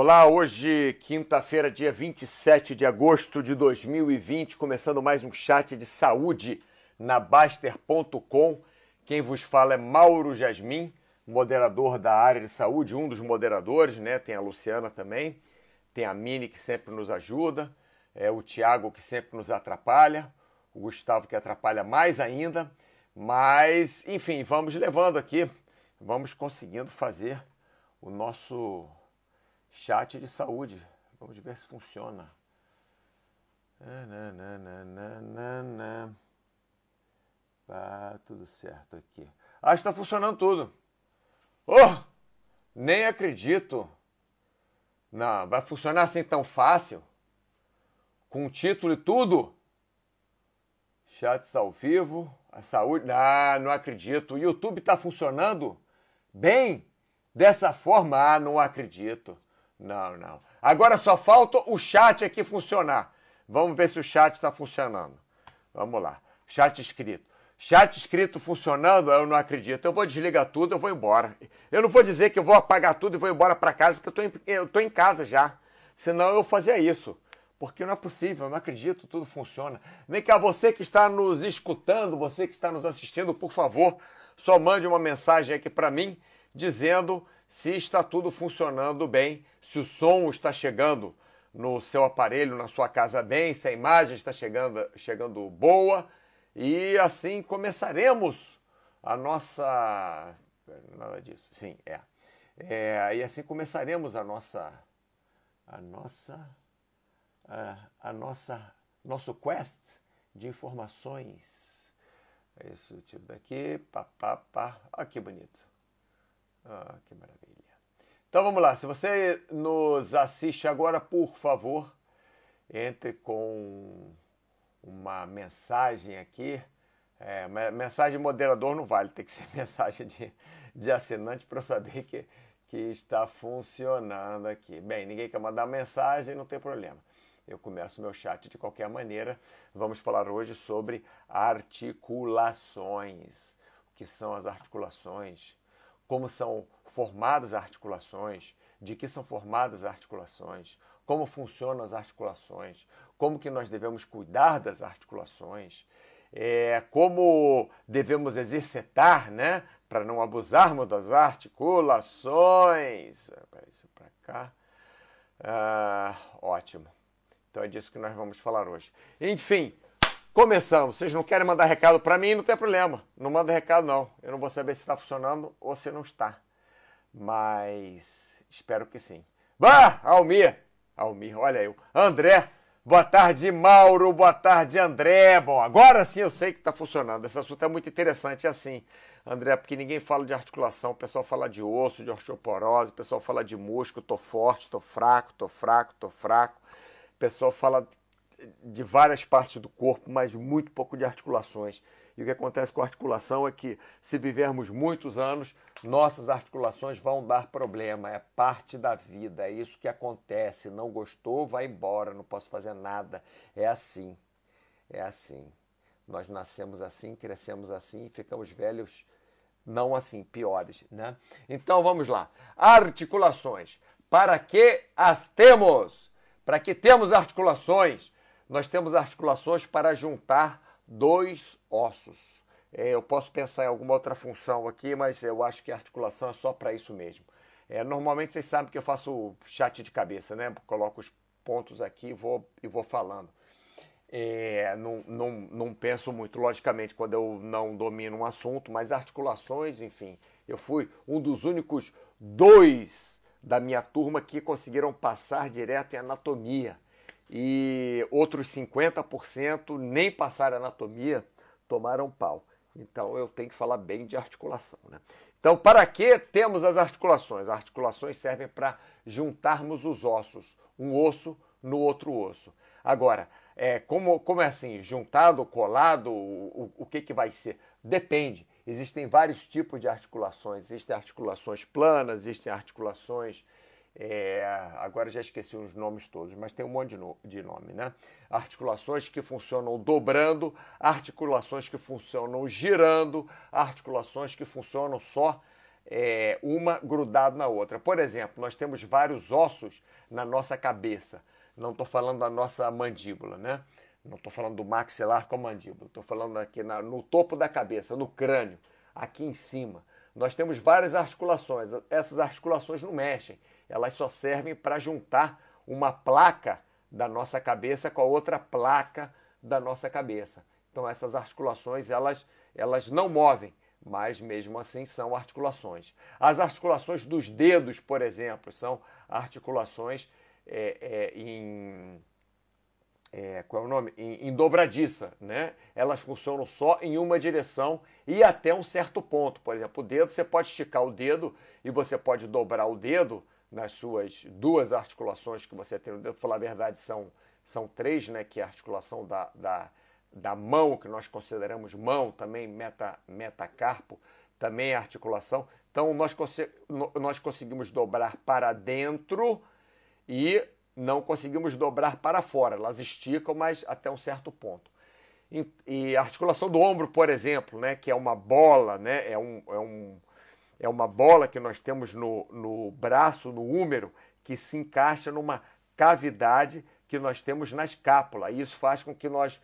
Olá, hoje, quinta-feira, dia 27 de agosto de 2020, começando mais um chat de saúde na Baster.com. Quem vos fala é Mauro Jasmin, moderador da área de saúde, um dos moderadores, né? Tem a Luciana também, tem a Mini que sempre nos ajuda, é o Tiago que sempre nos atrapalha, o Gustavo que atrapalha mais ainda, mas enfim, vamos levando aqui, vamos conseguindo fazer o nosso Chat de saúde. Vamos ver se funciona. Tá tudo certo aqui. Ah, está funcionando tudo. Oh! Nem acredito. Não, vai funcionar assim tão fácil? Com título e tudo? Chats ao vivo, a saúde. Ah, não acredito. O YouTube está funcionando bem? Dessa forma? Ah, não acredito. Não, não. Agora só falta o chat aqui funcionar. Vamos ver se o chat está funcionando. Vamos lá. Chat escrito. Chat escrito funcionando, eu não acredito. Eu vou desligar tudo, eu vou embora. Eu não vou dizer que eu vou apagar tudo e vou embora para casa, que eu tô, em, em casa já. Senão eu fazia isso. Porque não é possível, eu não acredito, tudo funciona. Vem cá, você que está nos escutando, você que está nos assistindo, por favor, só mande uma mensagem aqui para mim dizendo se está tudo funcionando bem, se o som está chegando no seu aparelho, na sua casa bem, se a imagem está chegando, chegando boa. E assim começaremos a nossa. Nada disso. Sim, é. é e assim começaremos a nossa. A nossa. A, a nossa. Nosso quest de informações. É isso, daqui. Pá, pá, pá. Olha que bonito. Ah, que maravilha. Então vamos lá. Se você nos assiste agora, por favor, entre com uma mensagem aqui. É, mensagem moderador não vale, tem que ser mensagem de, de assinante para eu saber que, que está funcionando aqui. Bem, ninguém quer mandar mensagem, não tem problema. Eu começo meu chat de qualquer maneira. Vamos falar hoje sobre articulações. O que são as articulações? Como são formadas as articulações, de que são formadas as articulações, como funcionam as articulações, como que nós devemos cuidar das articulações, é, como devemos exercitar, né, para não abusarmos das articulações. Isso para cá. Ah, ótimo. Então é disso que nós vamos falar hoje. Enfim, Começamos. Vocês não querem mandar recado para mim? Não tem problema. Não manda recado, não. Eu não vou saber se está funcionando ou se não está. Mas espero que sim. Bah, Almir. Almir, olha eu. André. Boa tarde, Mauro. Boa tarde, André. Bom, agora sim eu sei que está funcionando. Esse assunto é muito interessante. É assim, André, porque ninguém fala de articulação. O pessoal fala de osso, de osteoporose. O pessoal fala de músculo. Tô forte, tô fraco, tô fraco, tô fraco. O pessoal fala de várias partes do corpo, mas muito pouco de articulações. E o que acontece com a articulação é que, se vivermos muitos anos, nossas articulações vão dar problema. É parte da vida, é isso que acontece. Não gostou, vai embora, não posso fazer nada. É assim. É assim. Nós nascemos assim, crescemos assim e ficamos velhos não assim, piores, né? Então vamos lá. Articulações. Para que as temos? Para que temos articulações? Nós temos articulações para juntar dois ossos. É, eu posso pensar em alguma outra função aqui, mas eu acho que a articulação é só para isso mesmo. É, normalmente vocês sabem que eu faço chat de cabeça, né? Coloco os pontos aqui e vou, e vou falando. É, não, não, não penso muito, logicamente, quando eu não domino um assunto, mas articulações, enfim. Eu fui um dos únicos dois da minha turma que conseguiram passar direto em anatomia e outros 50% nem passaram anatomia, tomaram pau. Então eu tenho que falar bem de articulação. Né? Então, para que temos as articulações? As articulações servem para juntarmos os ossos, um osso no outro osso. Agora, é, como, como é assim, juntado, colado, o, o, o que, que vai ser? Depende. Existem vários tipos de articulações. Existem articulações planas, existem articulações é, agora já esqueci os nomes todos, mas tem um monte de, no, de nome, né? Articulações que funcionam dobrando, articulações que funcionam girando, articulações que funcionam só é, uma grudada na outra. Por exemplo, nós temos vários ossos na nossa cabeça. Não estou falando da nossa mandíbula, né? Não estou falando do maxilar com a mandíbula. Estou falando aqui na, no topo da cabeça, no crânio, aqui em cima. Nós temos várias articulações. Essas articulações não mexem. Elas só servem para juntar uma placa da nossa cabeça com a outra placa da nossa cabeça. Então essas articulações elas, elas não movem, mas mesmo assim são articulações. As articulações dos dedos, por exemplo, são articulações é, é, em é, qual é o nome? Em, em, dobradiça, né? Elas funcionam só em uma direção e até um certo ponto. Por exemplo, o dedo, você pode esticar o dedo e você pode dobrar o dedo nas suas duas articulações que você tem. Para falar a verdade, são, são três, né? Que é a articulação da, da, da mão, que nós consideramos mão, também meta, metacarpo, também é articulação. Então, nós, nós conseguimos dobrar para dentro e não conseguimos dobrar para fora. Elas esticam, mas até um certo ponto. E a articulação do ombro, por exemplo, né, que é uma bola, né, é, um, é, um, é uma bola que nós temos no, no braço, no úmero, que se encaixa numa cavidade que nós temos na escápula. Isso faz com que nós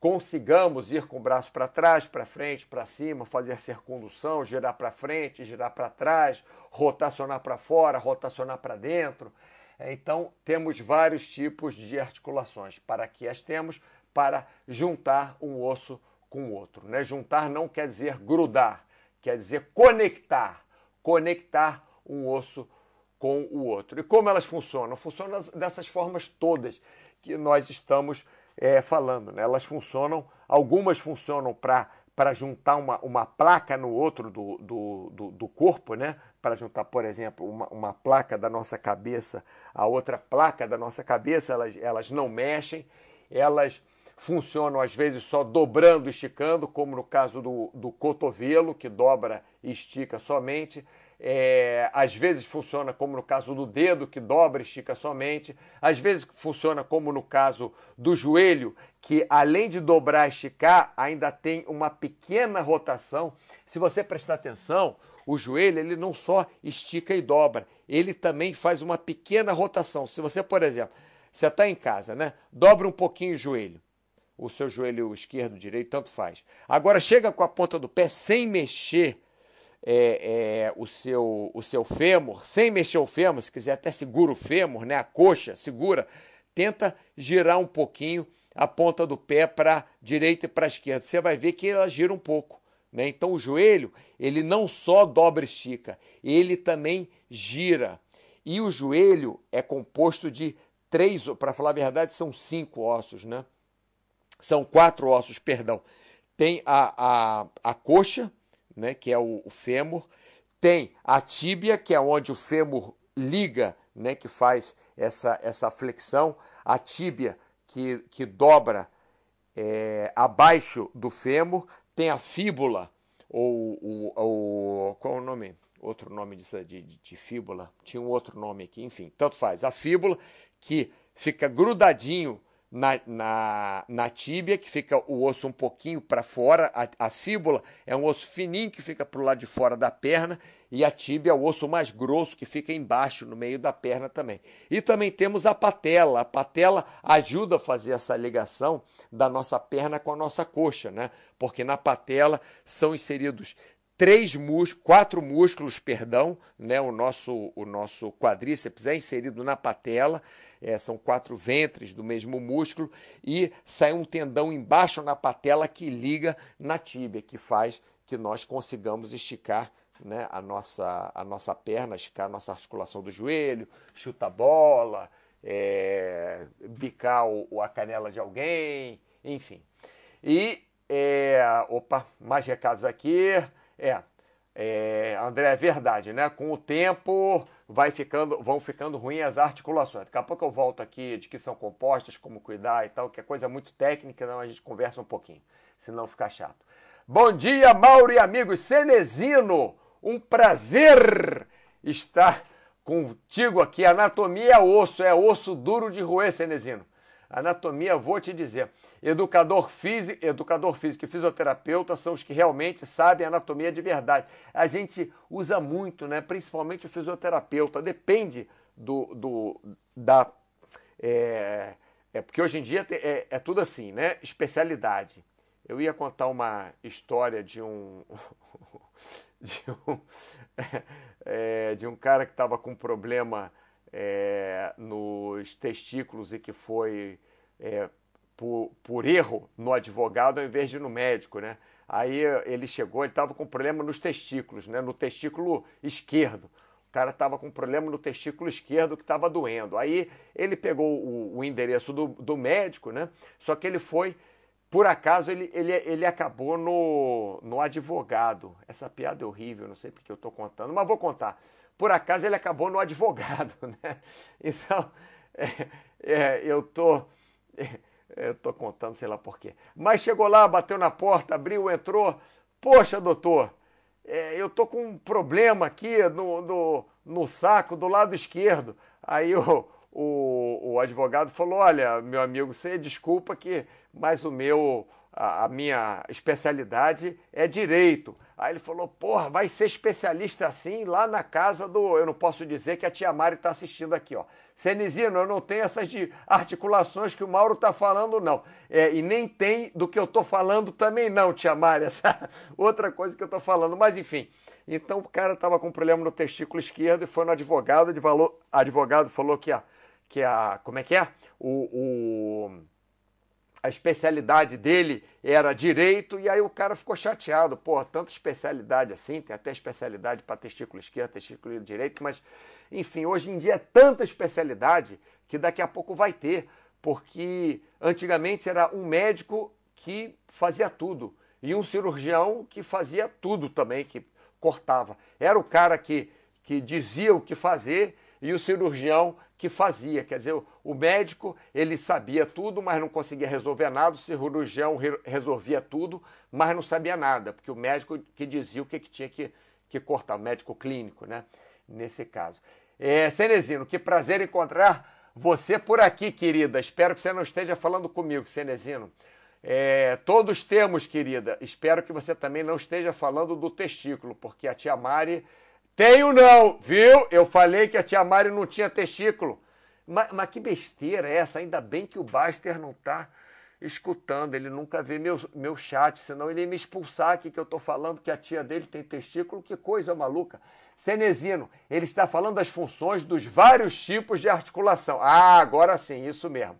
consigamos ir com o braço para trás, para frente, para cima, fazer circundução, girar para frente, girar para trás, rotacionar para fora, rotacionar para dentro. Então, temos vários tipos de articulações. Para que as temos? Para juntar um osso com o outro. Né? Juntar não quer dizer grudar, quer dizer conectar. Conectar um osso com o outro. E como elas funcionam? Funcionam dessas formas todas que nós estamos é, falando. Né? Elas funcionam, algumas funcionam para para juntar uma, uma placa no outro do, do, do, do corpo, né? Para juntar, por exemplo, uma, uma placa da nossa cabeça a outra placa da nossa cabeça, elas, elas não mexem, elas funcionam às vezes só dobrando, esticando, como no caso do, do cotovelo, que dobra e estica somente. É, às vezes funciona como no caso do dedo, que dobra e estica somente. Às vezes funciona como no caso do joelho, que além de dobrar e esticar, ainda tem uma pequena rotação. Se você prestar atenção, o joelho ele não só estica e dobra, ele também faz uma pequena rotação. Se você, por exemplo, você está em casa, né? Dobra um pouquinho o joelho. O seu joelho esquerdo, direito, tanto faz. Agora chega com a ponta do pé sem mexer é, é, o, seu, o seu fêmur, sem mexer o fêmur, se quiser até segura o fêmur, né, a coxa, segura, tenta girar um pouquinho a ponta do pé para direita e para esquerda. Você vai ver que ela gira um pouco. Né? Então o joelho, ele não só dobra e estica, ele também gira. E o joelho é composto de três, para falar a verdade, são cinco ossos, né? São quatro ossos, perdão. Tem a, a, a coxa, né, que é o, o fêmur, tem a tíbia, que é onde o fêmur liga, né, que faz essa, essa flexão, a tíbia que, que dobra é, abaixo do fêmur, tem a fíbula, ou, ou, ou qual é o nome? Outro nome disso, de, de, de fíbula, tinha um outro nome aqui, enfim, tanto faz. A fíbula que fica grudadinho na, na, na tíbia, que fica o osso um pouquinho para fora. A, a, fíbula é um osso fininho que fica para o lado de fora da perna. E a tíbia é o osso mais grosso que fica embaixo, no meio da perna também. E também temos a patela. A patela ajuda a fazer essa ligação da nossa perna com a nossa coxa, né? Porque na patela são inseridos três músculos, quatro músculos, perdão, né? O nosso, o nosso quadríceps é inserido na patela, é, são quatro ventres do mesmo músculo e sai um tendão embaixo na patela que liga na tíbia, que faz que nós consigamos esticar né, a, nossa, a nossa perna, esticar a nossa articulação do joelho, chuta bola, é, bicar o, a canela de alguém, enfim. E, é, opa, mais recados aqui. É, é, André, é verdade, né? Com o tempo vai ficando, vão ficando ruins as articulações. Daqui a pouco eu volto aqui de que são compostas, como cuidar e tal, que é coisa muito técnica, então a gente conversa um pouquinho, senão fica chato. Bom dia, Mauro e amigos. Cenezino, um prazer estar contigo aqui. Anatomia é osso, é osso duro de roer, Cenezino. Anatomia, vou te dizer. Educador físico, educador físico e fisioterapeuta são os que realmente sabem anatomia de verdade. A gente usa muito, né? principalmente o fisioterapeuta. Depende do, do da. É, é porque hoje em dia é, é tudo assim, né? Especialidade. Eu ia contar uma história de um. de um, é, de um cara que estava com problema é, nos testículos e que foi é, por, por, erro no advogado ao invés de no médico, né? Aí ele chegou, ele estava com problema nos testículos, né? No testículo esquerdo. O cara estava com problema no testículo esquerdo que estava doendo. Aí ele pegou o, o endereço do, do, médico, né? Só que ele foi, por acaso, ele, ele, ele acabou no, no advogado. Essa piada é horrível, não sei porque eu estou contando, mas vou contar por acaso ele acabou no advogado, né? Então, é, é, eu tô, é, eu tô contando, sei lá por quê. Mas chegou lá, bateu na porta, abriu, entrou. Poxa, doutor, é, eu tô com um problema aqui no, no, no saco do lado esquerdo. Aí o, o, o advogado falou: Olha, meu amigo, você desculpa que, mas o meu a, a, minha especialidade é direito. Aí ele falou, porra, vai ser especialista assim lá na casa do. Eu não posso dizer que a tia Mari está assistindo aqui, ó. Senizino, eu não tenho essas de articulações que o Mauro está falando, não. É, e nem tem do que eu estou falando também, não, tia Mari. Essa outra coisa que eu estou falando. Mas enfim. Então o cara estava com problema no testículo esquerdo e foi no advogado. Advogado falou que a. Que a como é que é? o, o a especialidade dele era direito, e aí o cara ficou chateado. Pô, tanta especialidade assim, tem até especialidade para testículo esquerdo, testículo direito, mas enfim, hoje em dia é tanta especialidade que daqui a pouco vai ter, porque antigamente era um médico que fazia tudo e um cirurgião que fazia tudo também, que cortava. Era o cara que, que dizia o que fazer e o cirurgião que fazia. Quer dizer, o médico ele sabia tudo, mas não conseguia resolver nada. O cirurgião re resolvia tudo, mas não sabia nada, porque o médico que dizia o que, que tinha que, que cortar, o médico clínico, né? Nesse caso. É, Cenezino, que prazer encontrar você por aqui, querida. Espero que você não esteja falando comigo, Cenezino. É, todos temos, querida. Espero que você também não esteja falando do testículo, porque a tia Mari tenho não, viu? Eu falei que a tia Mari não tinha testículo. Mas, mas que besteira é essa? Ainda bem que o Baster não está escutando, ele nunca vê meu, meu chat, senão ele ia me expulsar aqui que eu estou falando que a tia dele tem testículo, que coisa maluca. Cenezino, ele está falando das funções dos vários tipos de articulação. Ah, agora sim, isso mesmo.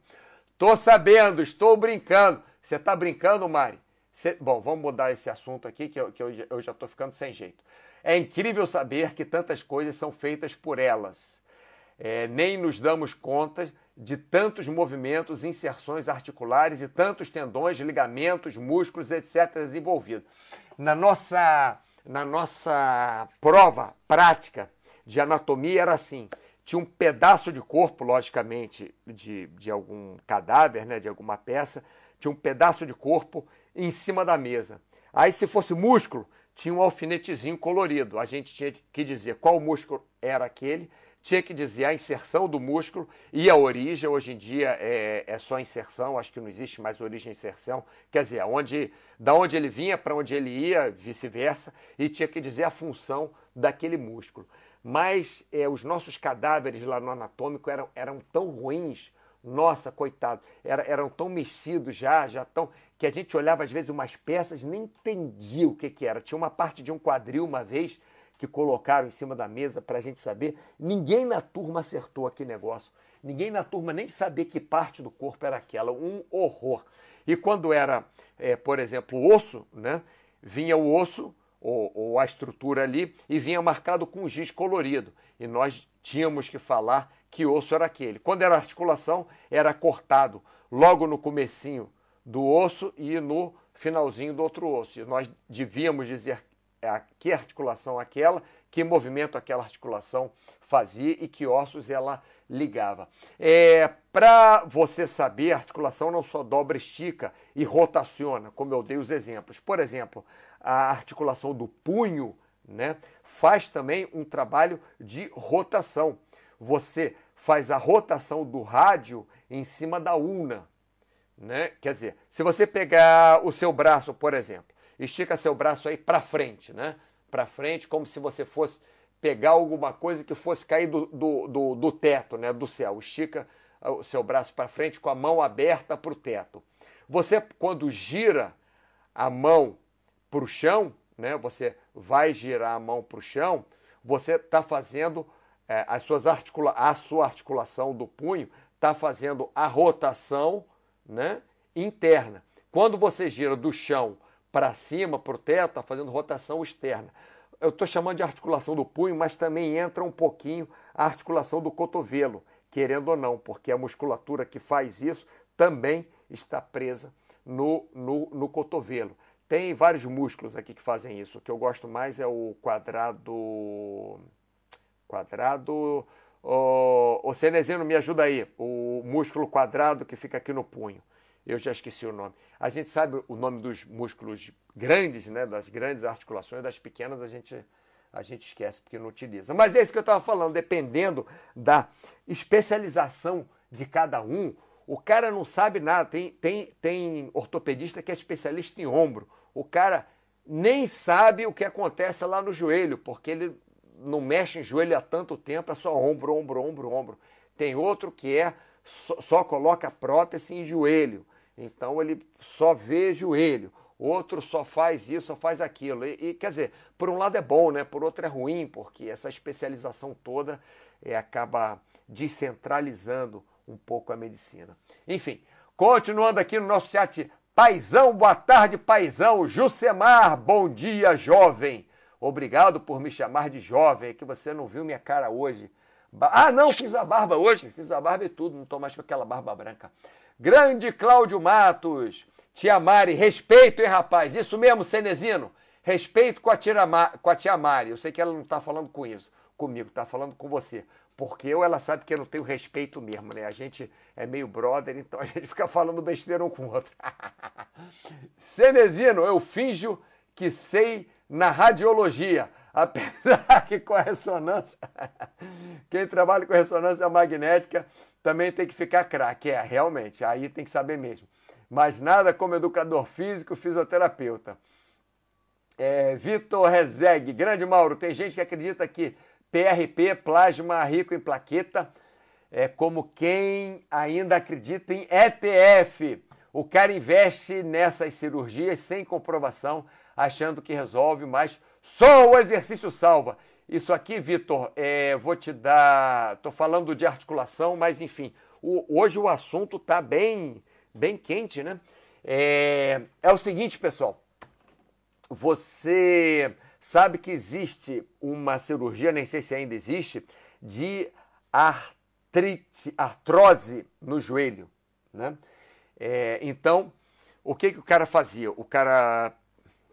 Tô sabendo, estou brincando. Você está brincando, Mari? Cê... Bom, vamos mudar esse assunto aqui, que eu, que eu, já estou ficando sem jeito. É incrível saber que tantas coisas são feitas por elas. É, nem nos damos conta de tantos movimentos, inserções articulares e tantos tendões, ligamentos, músculos, etc. desenvolvidos. Na nossa, na nossa prova prática de anatomia era assim: tinha um pedaço de corpo, logicamente, de, de algum cadáver, né, de alguma peça, tinha um pedaço de corpo em cima da mesa. Aí, se fosse músculo, tinha um alfinetezinho colorido. A gente tinha que dizer qual músculo era aquele, tinha que dizer a inserção do músculo e a origem. Hoje em dia é, é só inserção, acho que não existe mais origem e inserção. Quer dizer, onde, da onde ele vinha para onde ele ia, vice-versa, e tinha que dizer a função daquele músculo. Mas é, os nossos cadáveres lá no anatômico eram, eram tão ruins nossa, coitado, era, eram tão mexidos já, já tão. que a gente olhava às vezes umas peças nem entendia o que, que era. Tinha uma parte de um quadril uma vez que colocaram em cima da mesa para a gente saber. Ninguém na turma acertou aquele negócio. Ninguém na turma nem sabia que parte do corpo era aquela. Um horror. E quando era, é, por exemplo, o osso, né? Vinha o osso, ou, ou a estrutura ali, e vinha marcado com giz colorido. E nós tínhamos que falar que osso era aquele. Quando era articulação, era cortado logo no comecinho do osso e no finalzinho do outro osso. E nós devíamos dizer que articulação aquela, que movimento aquela articulação fazia e que ossos ela ligava. É, Para você saber, a articulação não só dobra, estica e rotaciona, como eu dei os exemplos. Por exemplo, a articulação do punho né, faz também um trabalho de rotação você faz a rotação do rádio em cima da una. Né? Quer dizer, se você pegar o seu braço, por exemplo, estica seu braço aí para frente, né? Para frente, como se você fosse pegar alguma coisa que fosse cair do, do, do, do teto, né? Do céu. Estica o seu braço para frente com a mão aberta para o teto. Você, quando gira a mão para o chão, né? Você vai girar a mão para o chão, você está fazendo é, as suas articula a sua articulação do punho está fazendo a rotação né, interna. Quando você gira do chão para cima, para o teto, está fazendo rotação externa. Eu estou chamando de articulação do punho, mas também entra um pouquinho a articulação do cotovelo, querendo ou não, porque a musculatura que faz isso também está presa no, no, no cotovelo. Tem vários músculos aqui que fazem isso. O que eu gosto mais é o quadrado. Quadrado. O, o Cenezino, me ajuda aí. O músculo quadrado que fica aqui no punho. Eu já esqueci o nome. A gente sabe o nome dos músculos grandes, né? Das grandes articulações, das pequenas a gente, a gente esquece porque não utiliza. Mas é isso que eu estava falando. Dependendo da especialização de cada um, o cara não sabe nada. Tem, tem, tem ortopedista que é especialista em ombro. O cara nem sabe o que acontece lá no joelho, porque ele não mexe em joelho há tanto tempo, é só ombro, ombro, ombro, ombro. Tem outro que é só, só coloca prótese em joelho, então ele só vê joelho. Outro só faz isso, só faz aquilo. E, e, quer dizer, por um lado é bom, né? Por outro é ruim, porque essa especialização toda é, acaba descentralizando um pouco a medicina. Enfim, continuando aqui no nosso chat Paizão, boa tarde, paizão. Jusemar, bom dia, jovem. Obrigado por me chamar de jovem, é que você não viu minha cara hoje. Ah, não, fiz a barba hoje, fiz a barba e tudo, não tô mais com aquela barba branca. Grande Cláudio Matos, Tia Mari, respeito, hein, rapaz? Isso mesmo, Cenezino? Respeito com a, tia, com a tia Mari. Eu sei que ela não tá falando com isso, comigo, tá falando com você. Porque eu, ela sabe que eu não tenho respeito mesmo, né? A gente é meio brother, então a gente fica falando besteira um com o outro. Cenezino, eu finjo que sei na radiologia, apesar que com a ressonância, quem trabalha com ressonância magnética também tem que ficar craque. É, realmente, aí tem que saber mesmo. Mas nada como educador físico, fisioterapeuta. É, Vitor Rezeg, grande Mauro, tem gente que acredita que PRP, plasma rico em plaqueta, é como quem ainda acredita em ETF. O cara investe nessas cirurgias sem comprovação, achando que resolve, mas só o exercício salva. Isso aqui, Vitor, é, vou te dar. Estou falando de articulação, mas enfim, o, hoje o assunto está bem, bem quente, né? É, é o seguinte, pessoal. Você sabe que existe uma cirurgia, nem sei se ainda existe, de artrite, artrose no joelho. Né? É, então, o que, que o cara fazia? O cara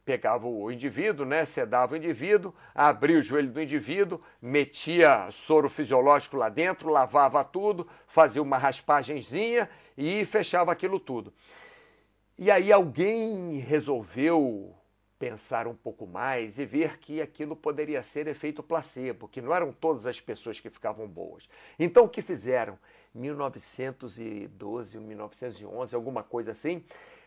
pegava o indivíduo, né, sedava o indivíduo, abria o joelho do indivíduo, metia soro fisiológico lá dentro, lavava tudo, fazia uma raspagenzinha e fechava aquilo tudo. E aí alguém resolveu pensar um pouco mais e ver que aquilo poderia ser efeito placebo, que não eram todas as pessoas que ficavam boas. Então o que fizeram? 1912, 1911, alguma coisa assim,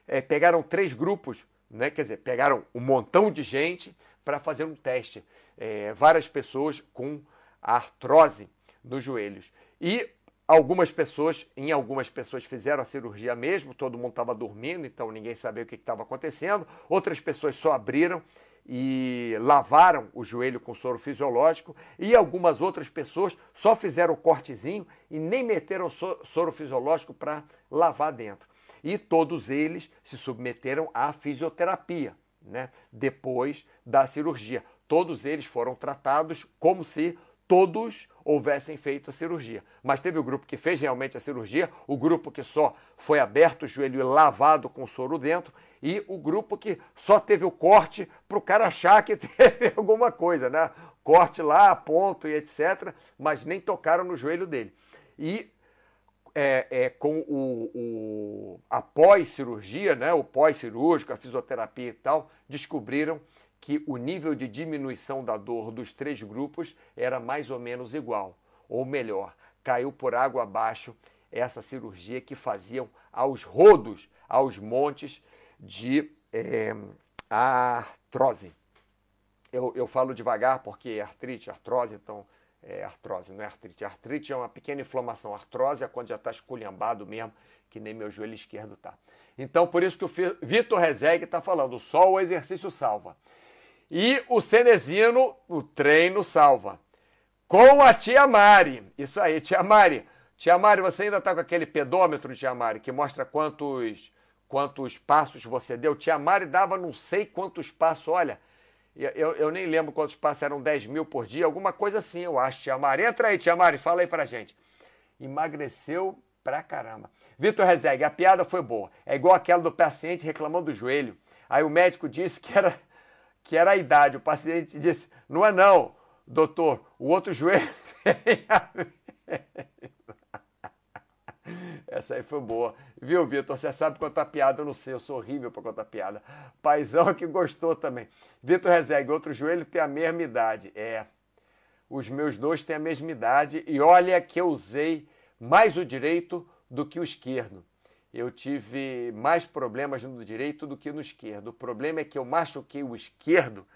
é, pegaram três grupos, né? quer dizer, pegaram um montão de gente para fazer um teste. É, várias pessoas com artrose nos joelhos. E Algumas pessoas, em algumas pessoas fizeram a cirurgia mesmo, todo mundo estava dormindo, então ninguém sabia o que estava acontecendo. Outras pessoas só abriram e lavaram o joelho com soro fisiológico e algumas outras pessoas só fizeram o cortezinho e nem meteram soro fisiológico para lavar dentro. E todos eles se submeteram à fisioterapia, né? Depois da cirurgia. Todos eles foram tratados como se todos houvessem feito a cirurgia. Mas teve o grupo que fez realmente a cirurgia, o grupo que só foi aberto o joelho e lavado com soro dentro, e o grupo que só teve o corte para o cara achar que teve alguma coisa, né? Corte lá, ponto e etc., mas nem tocaram no joelho dele. E é, é, com o, o a pós-cirurgia, né, o pós-cirúrgico, a fisioterapia e tal, descobriram que o nível de diminuição da dor dos três grupos era mais ou menos igual, ou melhor, caiu por água abaixo essa cirurgia que faziam aos rodos, aos montes de é, artrose. Eu, eu falo devagar porque é artrite, artrose, então é artrose, não é artrite. Artrite é uma pequena inflamação. Artrose é quando já está esculhambado mesmo, que nem meu joelho esquerdo está. Então, por isso que o Vitor Rezegue está falando, só o exercício salva. E o Cenezino, o treino salva. Com a tia Mari. Isso aí, tia Mari. Tia Mari, você ainda está com aquele pedômetro, tia Mari, que mostra quantos, quantos passos você deu? Tia Mari dava não sei quantos passos, olha. Eu, eu nem lembro quantos passos eram 10 mil por dia, alguma coisa assim, eu acho, tia Mari. Entra aí, tia Mari, fala aí pra gente. Emagreceu pra caramba. Vitor Rezegue, a piada foi boa. É igual aquela do paciente reclamando do joelho. Aí o médico disse que era, que era a idade. O paciente disse: Não é não, doutor, o outro joelho tem a Essa aí foi boa. Viu, Vitor? Você sabe contar piada, eu não sei, eu sou horrível para contar piada. Paizão que gostou também. Vitor Rezegue, outro joelho tem a mesma idade. É, os meus dois têm a mesma idade e olha que eu usei mais o direito do que o esquerdo. Eu tive mais problemas no direito do que no esquerdo. O problema é que eu machuquei o esquerdo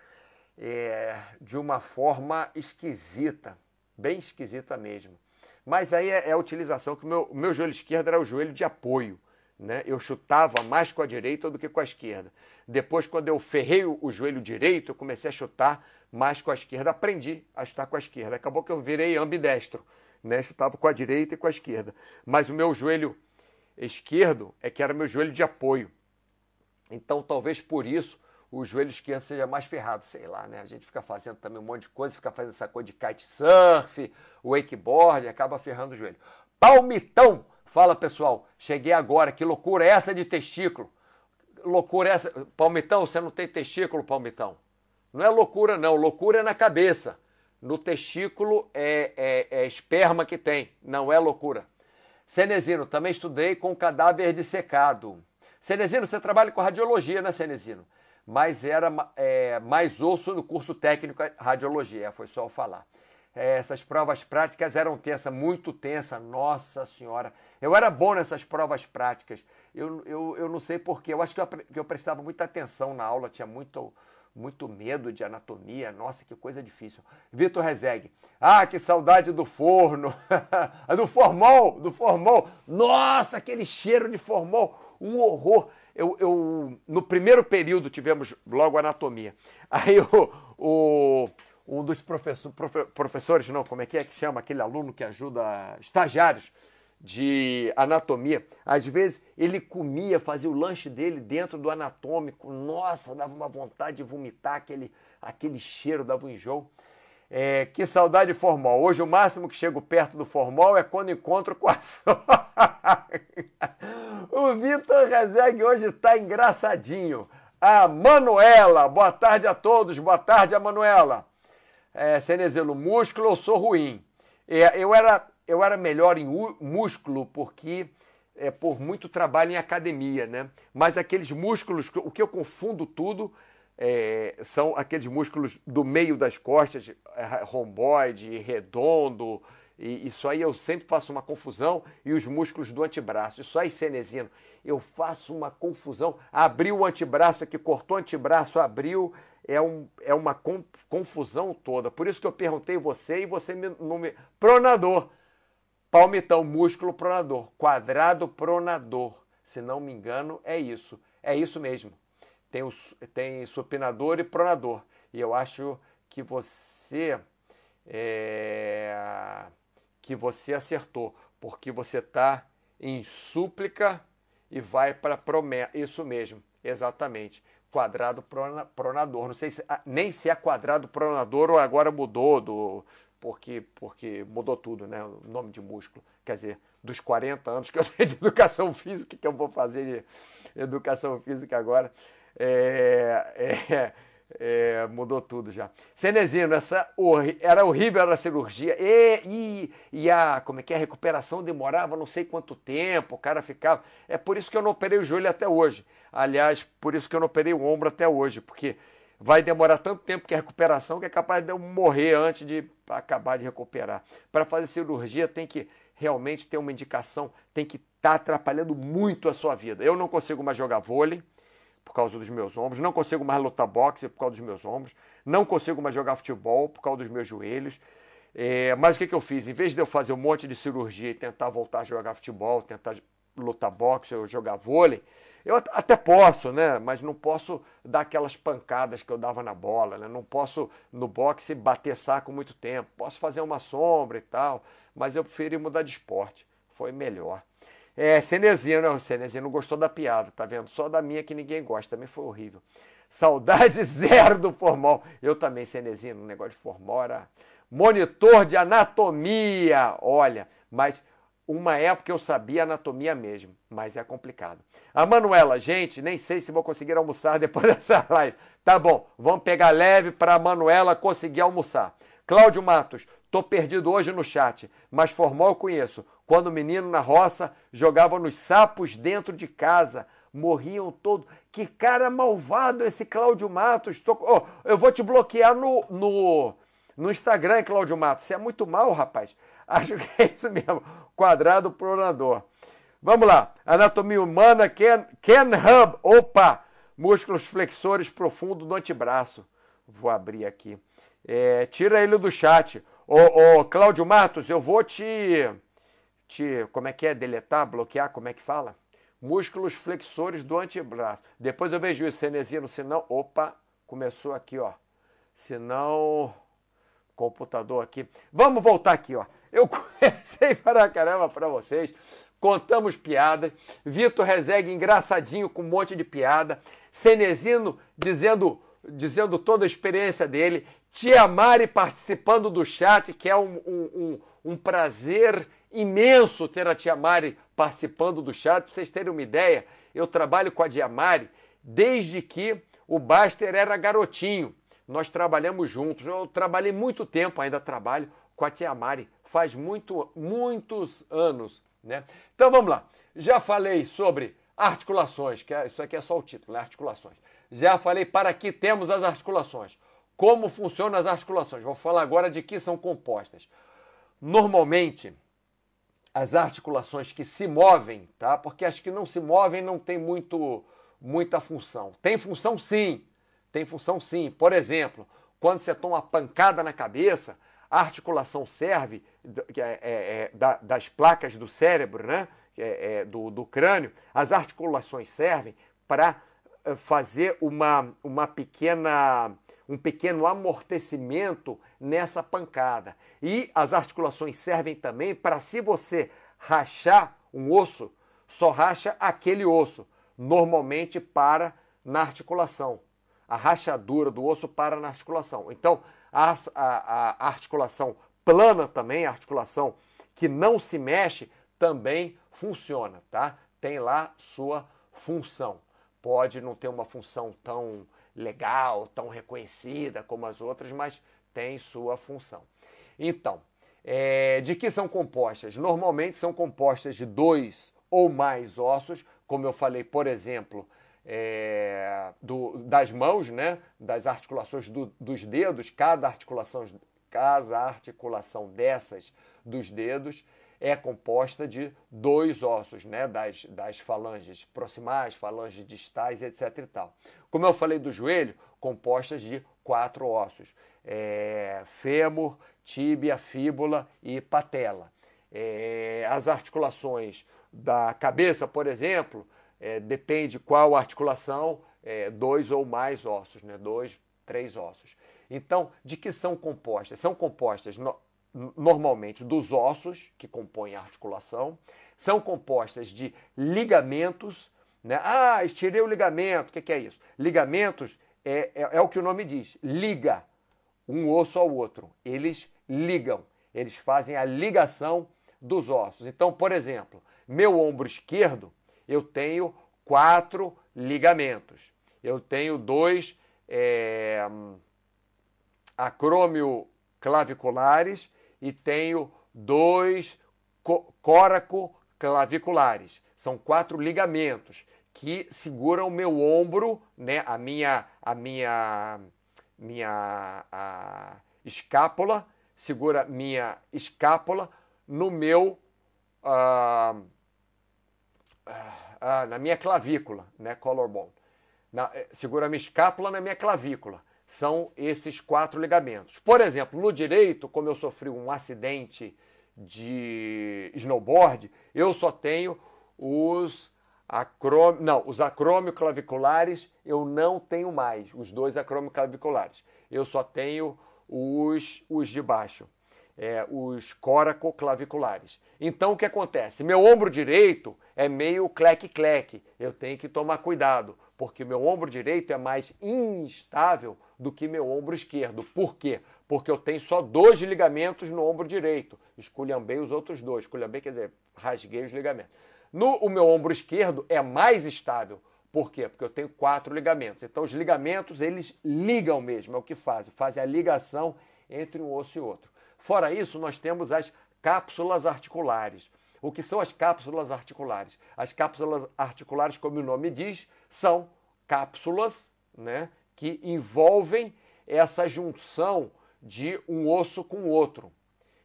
é, de uma forma esquisita, bem esquisita mesmo. Mas aí é, é a utilização que o meu, meu joelho esquerdo era o joelho de apoio. Né? Eu chutava mais com a direita do que com a esquerda. Depois, quando eu ferrei o, joelho direito, eu comecei a chutar mais com a esquerda. Aprendi a chutar com a esquerda. Acabou que eu virei ambidestro. Né? Chutava com a direita e com a esquerda. Mas o meu joelho esquerdo é que era meu joelho de apoio. Então, talvez por isso o joelho esquerdo seja mais ferrado, sei lá, né? A gente fica fazendo também um monte de coisa, fica fazendo essa coisa de kitesurf, wakeboard, acaba ferrando o joelho. Palmitão! Fala pessoal, cheguei agora, que loucura é essa de testículo? Loucura é essa. Palmitão, você não tem testículo, Palmitão? Não é loucura, não. Loucura é na cabeça. No testículo é, é, é esperma que tem, não é loucura. Cenezino, também estudei com cadáver dissecado. Cenezino, você trabalha com radiologia, né, Cenezino? Mas era é, mais osso no curso técnico radiologia, foi só eu falar. É, essas provas práticas eram tensas, muito tensa, nossa senhora. Eu era bom nessas provas práticas. Eu, eu, eu não sei porquê, eu acho que eu, que eu prestava muita atenção na aula, tinha muito, muito medo de anatomia. Nossa, que coisa difícil. Vitor Rezegue. Ah, que saudade do forno. do formol, do formol. Nossa, aquele cheiro de formol. Um horror eu, eu, no primeiro período tivemos logo anatomia. Aí o, o um dos professor, profe, professores, não, como é que é que chama aquele aluno que ajuda estagiários de anatomia, às vezes ele comia, fazia o lanche dele dentro do anatômico. Nossa, dava uma vontade de vomitar aquele aquele cheiro, dava um enjoo. É, que saudade formol. Hoje o máximo que chego perto do formol é quando encontro com a O Vitor Rezegue hoje está engraçadinho. A Manuela, boa tarde a todos, boa tarde a Manuela. É, músculo eu sou ruim. É, eu, era, eu era melhor em músculo porque é por muito trabalho em academia, né? Mas aqueles músculos, o que eu confundo tudo é, são aqueles músculos do meio das costas, é, romboide, redondo, e isso aí eu sempre faço uma confusão, e os músculos do antebraço, isso aí, Cenezino, eu faço uma confusão. Abriu o antebraço aqui, cortou o antebraço, abriu, é, um, é uma confusão toda. Por isso que eu perguntei você e você me, não me... Pronador, palmitão, músculo pronador, quadrado pronador. Se não me engano, é isso. É isso mesmo tem, tem supinador e pronador. E eu acho que você é, que você acertou, porque você está em súplica e vai para promessa. Isso mesmo, exatamente. Quadrado pronador. Não sei se, ah, nem se é quadrado pronador ou agora mudou do porque porque mudou tudo, né? O nome de músculo. Quer dizer, dos 40 anos que eu tenho de educação física que eu vou fazer de educação física agora. É, é, é, mudou tudo já. Cenezino, essa era horrível a cirurgia. E, e, e, a, como é que é, a recuperação demorava não sei quanto tempo, o cara ficava. É por isso que eu não operei o joelho até hoje. Aliás, por isso que eu não operei o ombro até hoje, porque vai demorar tanto tempo que a recuperação que é capaz de eu morrer antes de acabar de recuperar. Para fazer cirurgia tem que realmente ter uma indicação, tem que estar tá atrapalhando muito a sua vida. Eu não consigo mais jogar vôlei por causa dos meus ombros, não consigo mais lutar boxe por causa dos meus ombros, não consigo mais jogar futebol por causa dos meus joelhos. É, mas o que, que eu fiz? Em vez de eu fazer um monte de cirurgia e tentar voltar a jogar futebol, tentar lutar boxe ou jogar vôlei, eu até posso, né? Mas não posso dar aquelas pancadas que eu dava na bola, né? Não posso no boxe bater saco muito tempo. Posso fazer uma sombra e tal, mas eu preferi mudar de esporte. Foi melhor. É, Cenezino, não, Cenezino não gostou da piada, tá vendo? Só da minha que ninguém gosta, também foi horrível. Saudade zero do formal. Eu também, Cenezino, um negócio de formal era monitor de anatomia. Olha, mas uma época eu sabia anatomia mesmo, mas é complicado. A Manuela, gente, nem sei se vou conseguir almoçar depois dessa live. Tá bom, vamos pegar leve para a Manuela conseguir almoçar. Cláudio Matos, tô perdido hoje no chat, mas formal conheço. Quando menino na roça jogava nos sapos dentro de casa, morriam todos. Que cara malvado esse Cláudio Matos. Tô... Oh, eu vou te bloquear no, no, no Instagram, Cláudio Matos. Você é muito mal, rapaz. Acho que é isso mesmo. Quadrado pronador. Vamos lá. Anatomia humana, Ken, Ken Hub. Opa! Músculos flexores profundos do antebraço. Vou abrir aqui. É, tira ele do chat. Ô, ô, Cláudio Matos, eu vou te, te. Como é que é? Deletar, bloquear? Como é que fala? Músculos flexores do antebraço. Depois eu vejo isso, Cenezino, senão. Opa, começou aqui, ó. Senão. Computador aqui. Vamos voltar aqui, ó. Eu comecei para caramba para vocês. Contamos piadas. Vitor Rezegue engraçadinho com um monte de piada. Cenezino dizendo, dizendo toda a experiência dele. Tia Mari participando do chat, que é um, um, um, um prazer imenso ter a Tia Mari participando do chat. Para vocês terem uma ideia, eu trabalho com a Tia Mari desde que o Baster era garotinho. Nós trabalhamos juntos. Eu trabalhei muito tempo, ainda trabalho com a Tia Mari faz muito, muitos anos. Né? Então vamos lá. Já falei sobre articulações, que é, isso aqui é só o título, né? articulações. Já falei para que temos as articulações. Como funcionam as articulações? Vou falar agora de que são compostas. Normalmente, as articulações que se movem, tá? Porque as que não se movem não tem muito, muita função. Tem função sim, tem função sim. Por exemplo, quando você toma uma pancada na cabeça, a articulação serve é, é, é, das placas do cérebro, né? É, é, do, do crânio, as articulações servem para eh, fazer uma, uma pequena, um pequeno amortecimento nessa pancada. E as articulações servem também para, se você rachar um osso, só racha aquele osso, normalmente para na articulação. A rachadura do osso para na articulação. Então, a, a, a articulação plana também, a articulação que não se mexe, também funciona, tá? Tem lá sua função. Pode não ter uma função tão legal, tão reconhecida como as outras, mas tem sua função. Então, é, de que são compostas? Normalmente são compostas de dois ou mais ossos, como eu falei, por exemplo, é, do, das mãos, né, das articulações do, dos dedos, cada articulação, cada articulação dessas dos dedos é composta de dois ossos, né, das, das falanges proximais, falanges distais, etc. E tal. Como eu falei do joelho, compostas de quatro ossos: é, fêmur, tíbia, fíbula e patela. É, as articulações da cabeça, por exemplo, é, depende qual articulação, é, dois ou mais ossos, né? dois, três ossos. Então, de que são compostas? São compostas no, normalmente dos ossos que compõem a articulação, são compostas de ligamentos. Né? Ah, estirei o ligamento, o que, que, é isso? Ligamentos é, é, é o que o nome diz, liga um osso ao outro. Eles ligam, eles fazem a ligação dos ossos. Então, por exemplo, meu ombro esquerdo eu tenho quatro ligamentos. Eu tenho dois é, acrômio claviculares e tenho dois córaco claviculares. São quatro ligamentos que seguram o meu ombro, né, a minha, a minha, minha a escápula, segura minha escápula no meu, ah, ah, na minha clavícula, né, collarbone. Na, eh, segura minha escápula na minha clavícula. São esses quatro ligamentos. Por exemplo, no direito, como eu sofri um acidente de snowboard, eu só tenho os acrômio, não, os acromioclaviculares eu não tenho mais, os dois acromioclaviculares. Eu só tenho os, os de baixo, é, os coracoclaviculares. Então o que acontece? Meu ombro direito é meio cleque-cleque. Eu tenho que tomar cuidado, porque meu ombro direito é mais instável do que meu ombro esquerdo. Por quê? Porque eu tenho só dois ligamentos no ombro direito. Esculhambei os outros dois. Esculhambei quer dizer, rasguei os ligamentos. No o meu ombro esquerdo é mais estável. Por quê? Porque eu tenho quatro ligamentos. Então, os ligamentos, eles ligam mesmo, é o que fazem, fazem a ligação entre um osso e outro. Fora isso, nós temos as cápsulas articulares. O que são as cápsulas articulares? As cápsulas articulares, como o nome diz, são cápsulas né, que envolvem essa junção de um osso com outro.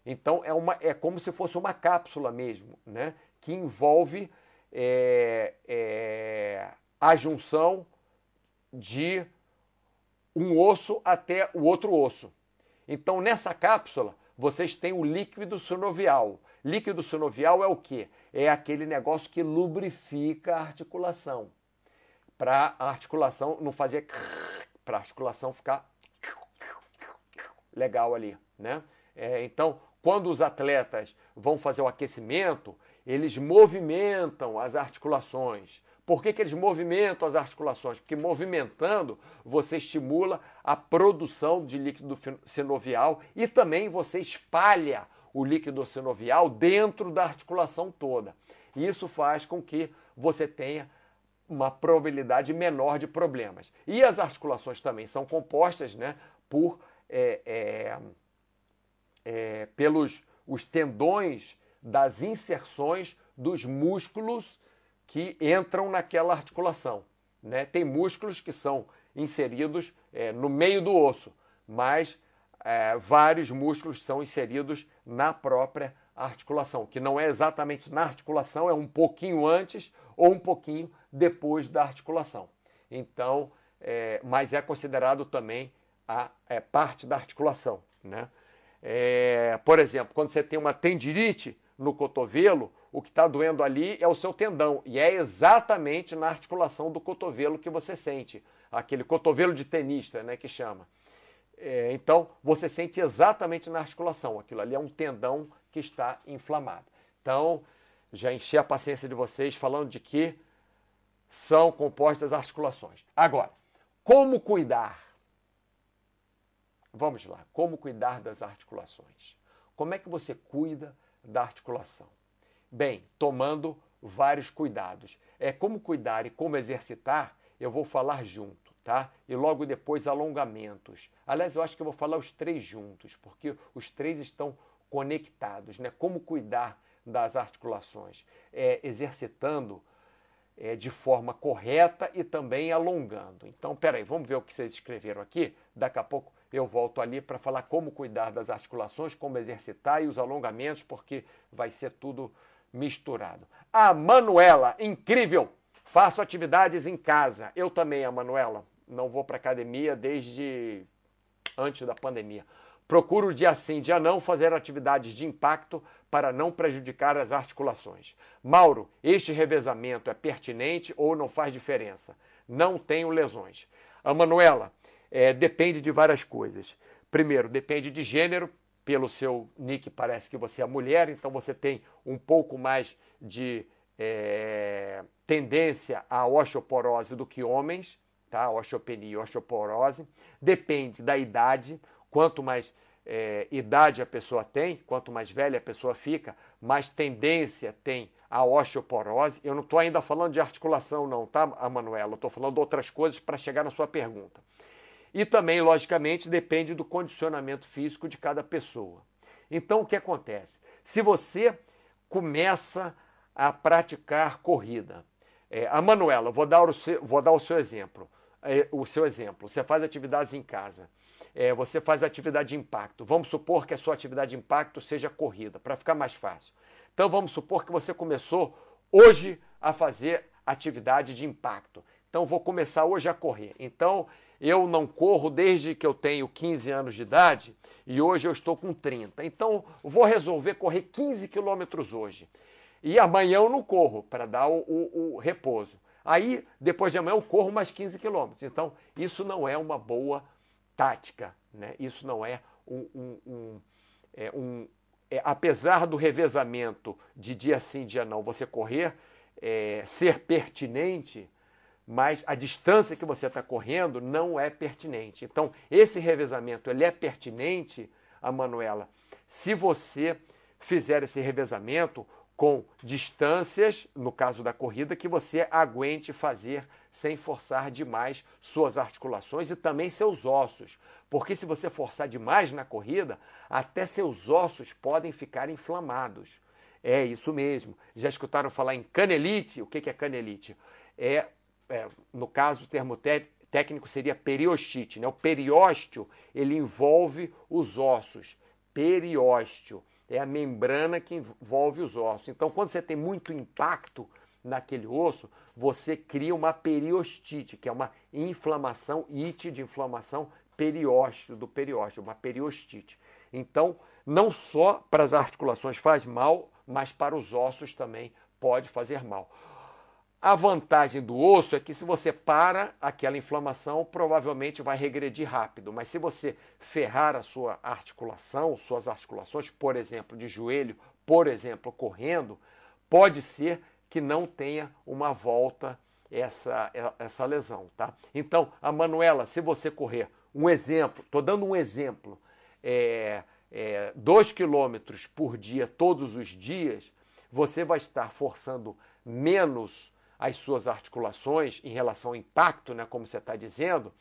Então é, uma, é como se fosse uma cápsula mesmo, né? que envolve é, é, a junção de um osso até o outro osso. Então, nessa cápsula, vocês têm o líquido sinovial. Líquido sinovial é o que? É aquele negócio que lubrifica a articulação. Para a articulação não fazer. Para a articulação ficar legal ali, né? É, então, quando os atletas vão fazer o aquecimento, eles movimentam as articulações. Por que, que eles movimentam as articulações? Porque movimentando você estimula a produção de líquido sinovial e também você espalha o líquido sinovial dentro da articulação toda. Isso faz com que você tenha uma probabilidade menor de problemas. E as articulações também são compostas né, por é, é, é, pelos os tendões das inserções dos músculos que entram naquela articulação. Né? Tem músculos que são inseridos é, no meio do osso, mas é, vários músculos são inseridos na própria articulação, que não é exatamente na articulação, é um pouquinho antes ou um pouquinho depois da articulação. Então, é, mas é considerado também a é, parte da articulação. Né? É, por exemplo, quando você tem uma tendinite, no cotovelo, o que está doendo ali é o seu tendão. E é exatamente na articulação do cotovelo que você sente. Aquele cotovelo de tenista, né, que chama. É, então, você sente exatamente na articulação. Aquilo ali é um tendão que está inflamado. Então, já enchi a paciência de vocês falando de que são compostas articulações. Agora, como cuidar? Vamos lá, como cuidar das articulações? Como é que você cuida da articulação? Bem, tomando vários cuidados. É como cuidar e como exercitar, eu vou falar junto, tá? E logo depois alongamentos. Aliás, eu acho que eu vou falar os três juntos, porque os três estão conectados, né? Como cuidar das articulações? É, exercitando é, de forma correta e também alongando. Então, peraí, vamos ver o que vocês escreveram aqui. Daqui a pouco eu volto ali para falar como cuidar das articulações, como exercitar e os alongamentos, porque vai ser tudo misturado. A Manuela, incrível! Faço atividades em casa. Eu também, a Manuela. Não vou para academia desde antes da pandemia. Procuro dia sim, dia não fazer atividades de impacto para não prejudicar as articulações. Mauro, este revezamento é pertinente ou não faz diferença? Não tenho lesões. A Manuela, é, depende de várias coisas. Primeiro, depende de gênero. Pelo seu nick, parece que você é mulher, então você tem um pouco mais de é, tendência à osteoporose do que homens, tá? Osteopenia osteoporose. Depende da idade. Quanto mais é, idade a pessoa tem, quanto mais velha a pessoa fica, mais tendência tem a osteoporose. Eu não estou ainda falando de articulação, não, tá, Manuela? Estou falando de outras coisas para chegar na sua pergunta. E também, logicamente, depende do condicionamento físico de cada pessoa. Então, o que acontece? Se você começa a praticar corrida, É, a Manuela, vou dar o seu, vou dar o seu exemplo. É, o seu exemplo. Você faz atividades em casa. É, você faz atividade de impacto. Vamos supor que a sua atividade de impacto seja corrida, para ficar mais fácil. Então vamos supor que você começou hoje a fazer atividade de impacto. Então vou começar hoje a correr. Então eu não corro desde que eu tenho 15 anos de idade e hoje eu estou com 30. Então vou resolver correr 15 quilômetros hoje. E amanhã eu não corro para dar o, o, o, repouso. Aí, depois de amanhã, eu corro mais 15 quilômetros. Então, isso não é uma boa tática. Né? Isso não é um. um, um, é um é, apesar do revezamento de dia sim, dia não, você correr, é, ser pertinente, mas a distância que você está correndo não é pertinente. Então, esse revezamento ele é pertinente, a Manuela, se você fizer esse revezamento com distâncias, no caso da corrida, que você aguente fazer sem forçar demais suas articulações e também seus ossos. Porque se você forçar demais na corrida, até seus ossos podem ficar inflamados. É isso mesmo. Já escutaram falar em canelite? O que é canelite? É, é no caso, o termo técnico seria periostite. Né? O periósteo ele envolve os ossos. Periósteo é a membrana que envolve os ossos. Então, quando você tem muito impacto naquele osso, você cria uma periostite, que é uma inflamação, ite de inflamação periósteo, do periósteo, uma periostite. Então, não só para as articulações faz mal, mas para os ossos também pode fazer mal. A vantagem do osso é que se você para aquela inflamação, provavelmente vai regredir rápido. Mas se você ferrar a sua articulação, suas articulações, por exemplo, de joelho, por exemplo, correndo, pode ser que não tenha uma volta essa, essa lesão, tá? Então, a Manuela, se você correr, um exemplo, estou dando um exemplo, é, é, dois quilômetros por dia, todos os dias, você vai estar forçando menos as suas articulações em relação ao impacto, né, como você está dizendo,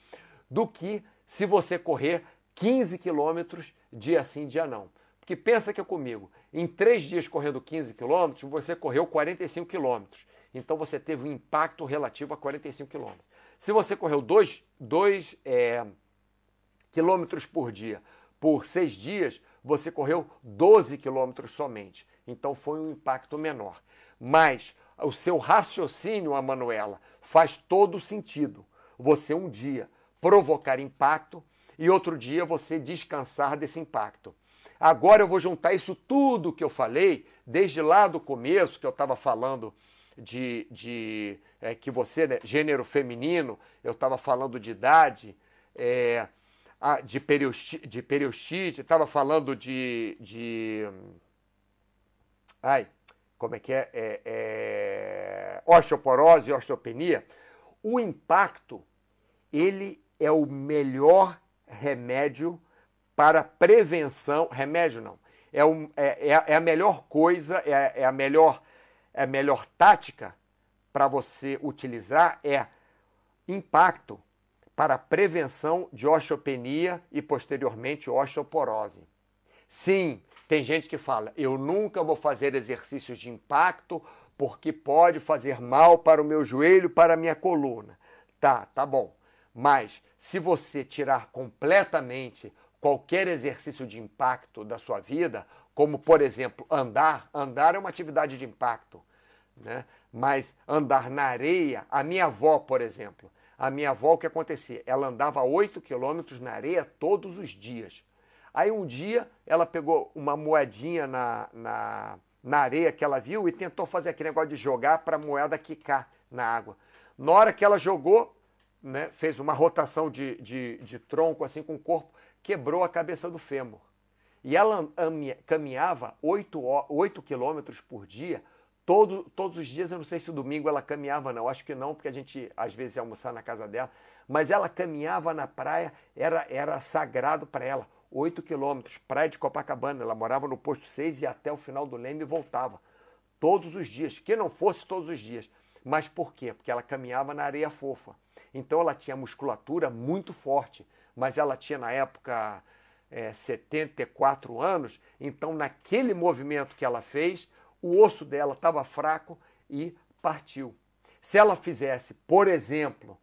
do que se você correr 15 quilômetros dia sim, dia não. Porque pensa que é comigo, em três dias correndo 15 quilômetros, você correu 45 quilômetros. Então você teve um impacto relativo a 45 quilômetros. Se você correu 2 é, quilômetros por dia por seis dias, você correu 12 quilômetros somente. Então foi um impacto menor. Mas o seu raciocínio, a Manuela, faz todo sentido. Você um dia provocar impacto e outro dia você descansar desse impacto. Agora eu vou juntar isso tudo que eu falei, desde lá do começo, que eu estava falando de, de é, que você, né, gênero feminino, eu estava falando de idade, é, de, periostite, de periostite, estava falando de, de. Ai, como é que é, é, é osteoporose osteopenia, o impacto ele é o melhor remédio para prevenção. Remédio não. É, um, é, é, é a melhor coisa, é, é, a melhor, é a melhor tática para você utilizar é impacto para prevenção de osteopenia e posteriormente osteoporose. Sim, tem gente que fala: eu nunca vou fazer exercícios de impacto porque pode fazer mal para o meu joelho, para a minha coluna. Tá, tá bom. Mas se você tirar completamente qualquer exercício de impacto da sua vida, como por exemplo andar, andar é uma atividade de impacto, né? Mas andar na areia, a minha avó, por exemplo, a minha avó o que acontecia? Ela andava 8 quilômetros na areia todos os dias. Aí um dia ela pegou uma moedinha na, na, na areia que ela viu e tentou fazer aquele negócio de jogar para a moeda quicar na água. Na hora que ela jogou, né, fez uma rotação de, de, de tronco assim com o corpo, quebrou a cabeça do fêmur. E ela caminhava 8, 8 quilômetros por dia, todo, todos os dias. Eu não sei se domingo ela caminhava, não, acho que não, porque a gente às vezes ia almoçar na casa dela. Mas ela caminhava na praia, era, era sagrado para ela. 8 quilômetros, praia de Copacabana. Ela morava no posto 6 e até o final do Leme voltava. Todos os dias, que não fosse todos os dias. Mas por quê? Porque ela caminhava na areia fofa. Então ela tinha musculatura muito forte, mas ela tinha na época é, 74 anos. Então, naquele movimento que ela fez, o osso dela estava fraco e partiu. Se ela fizesse, por exemplo,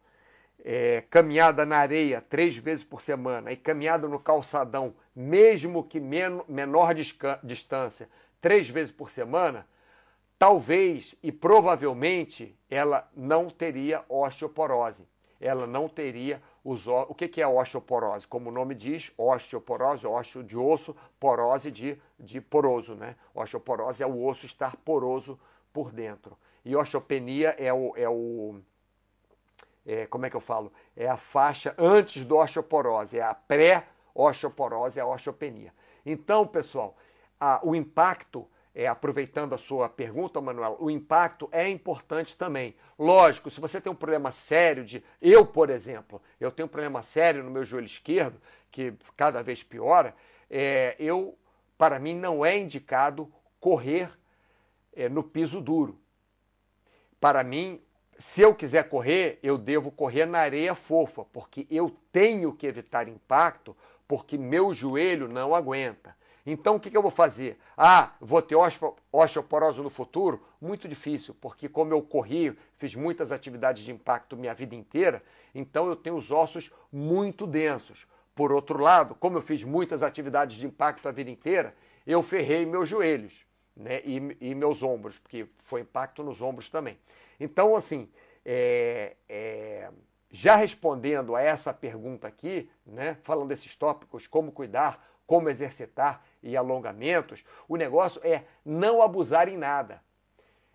é, caminhada na areia três vezes por semana e caminhada no calçadão, mesmo que men menor distância, três vezes por semana, talvez e provavelmente ela não teria osteoporose. Ela não teria os O que, que é osteoporose? Como o nome diz, osteoporose, ósseo de osso, porose de, de poroso, né? Osteoporose é o osso estar poroso por dentro. E osteopenia é o, é o é, como é que eu falo? É a faixa antes do osteoporose, é a pré-osteoporose, é a osteopenia. Então, pessoal, a, o impacto é, aproveitando a sua pergunta, Manuel, o impacto é importante também. Lógico, se você tem um problema sério de. Eu, por exemplo, eu tenho um problema sério no meu joelho esquerdo, que cada vez piora, é, eu, para mim, não é indicado correr é, no piso duro. Para mim, se eu quiser correr, eu devo correr na areia fofa, porque eu tenho que evitar impacto, porque meu joelho não aguenta. Então, o que, eu vou fazer? Ah, vou ter osteoporose no futuro? Muito difícil, porque como eu corri, fiz muitas atividades de impacto minha vida inteira, então eu tenho os ossos muito densos. Por outro lado, como eu fiz muitas atividades de impacto a vida inteira, eu ferrei meus joelhos né, e, e meus ombros, porque foi impacto nos ombros também. Então, assim, é, é, já respondendo a essa pergunta aqui, né, falando desses tópicos, como cuidar, como exercitar e alongamentos, o negócio é não abusar em nada.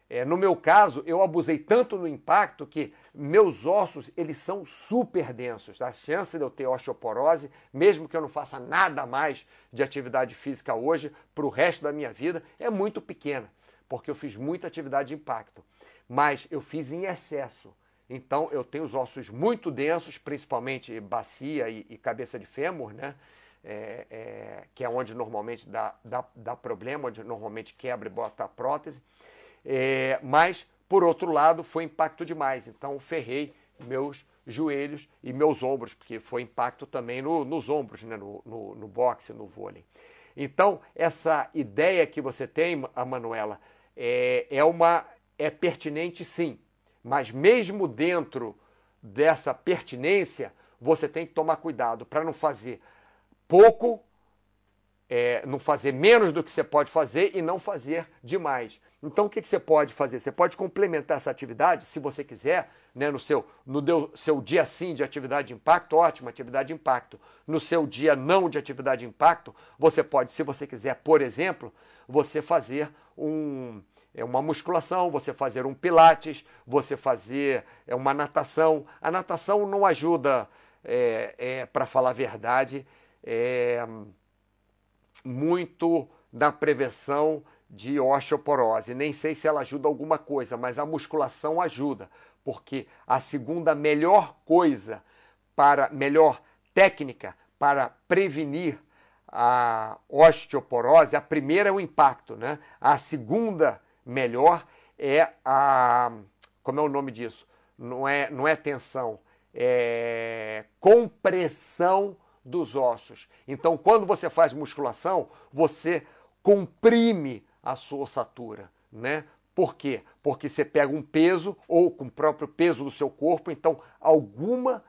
É, no meu caso, eu abusei tanto no impacto que meus ossos eles são super densos. A chance de eu ter osteoporose, mesmo que eu não faça nada mais de atividade física hoje, para o resto da minha vida, é muito pequena, porque eu fiz muita atividade de impacto. Mas eu fiz em excesso. Então eu tenho os ossos muito densos, principalmente bacia e, e cabeça de fêmur, né? é, é, que é onde normalmente dá, dá, dá, problema, onde normalmente quebra e bota a prótese. É, mas, por outro lado, foi impacto demais. Então, ferrei meus joelhos e meus ombros, porque foi impacto também no, nos ombros, né? no, no, no boxe, no vôlei. Então, essa ideia que você tem, a Manuela, é, é, uma, é pertinente sim, mas mesmo dentro dessa pertinência, você tem que tomar cuidado para não fazer pouco, é, não fazer menos do que você pode fazer e não fazer demais. Então, o que, que você pode fazer? Você pode complementar essa atividade, se você quiser, né, no seu, no deu, seu dia sim de atividade de impacto, ótima atividade de impacto. No seu dia não de atividade de impacto, você pode, se você quiser, por exemplo, você fazer um, é uma musculação, você fazer um pilates, você fazer é uma natação. A natação não ajuda, é, é para falar a verdade, é, muito na prevenção de osteoporose. Nem sei se ela ajuda alguma coisa, mas a musculação ajuda, porque a segunda melhor coisa para melhor técnica para prevenir a osteoporose, a primeira é o impacto, né? A segunda melhor é a como é o nome disso? Não é não é tensão, é compressão dos ossos. Então, quando você faz musculação, você comprime a sua ossatura, né? Por quê? Porque você pega um peso ou com o próprio peso do seu corpo, então alguma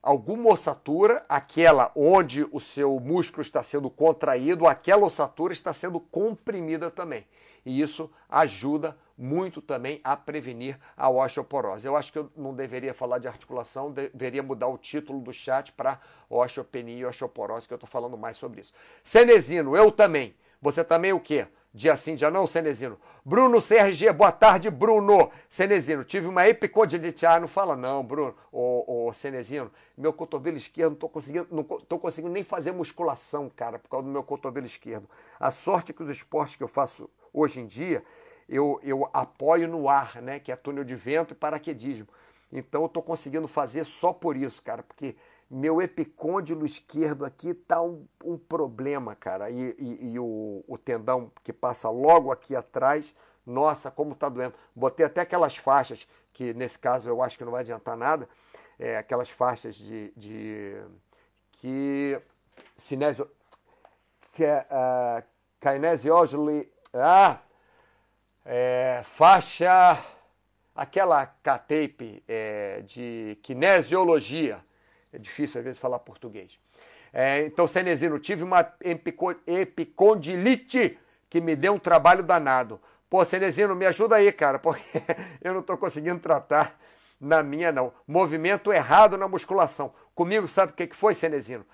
alguma ossatura, aquela onde o seu músculo está sendo contraído, aquela ossatura está sendo comprimida também. E isso ajuda muito também a prevenir a osteoporose. Eu acho que eu não deveria falar de articulação, deveria mudar o título do chat para osteopenia e osteoporose, que eu estou falando mais sobre isso. Cenezino, eu também. Você também o quê? Dia sim, dia não, Cenezino. Bruno CRG, boa tarde, Bruno. Cenezino, tive uma epicondilite. Ah, não fala não, Bruno. Ô, ô Cenezino, meu cotovelo esquerdo, não tô conseguindo, não tô conseguindo nem fazer musculação, cara, por causa do meu cotovelo esquerdo. A sorte é que os esportes que eu faço hoje em dia, eu, eu apoio no ar, né? Que é túnel de vento e paraquedismo. Então eu tô conseguindo fazer só por isso, cara, porque meu epicôndilo esquerdo aqui tá um, um problema, cara. E, e, e o, o, tendão que passa logo aqui atrás, nossa, como tá doendo. Botei até aquelas faixas, que nesse caso eu acho que não vai adiantar nada, é, aquelas faixas de, de que cinésio, que uh, ah, é, faixa aquela K-tape é, de kinesiologia. É difícil às vezes falar português. É, então, Cenezino, tive uma epicondilite que me deu um trabalho danado. Pô, Cenezino, me ajuda aí, cara, porque eu não estou conseguindo tratar na minha, não. Movimento errado na musculação. Comigo, sabe o que foi, Cenezino?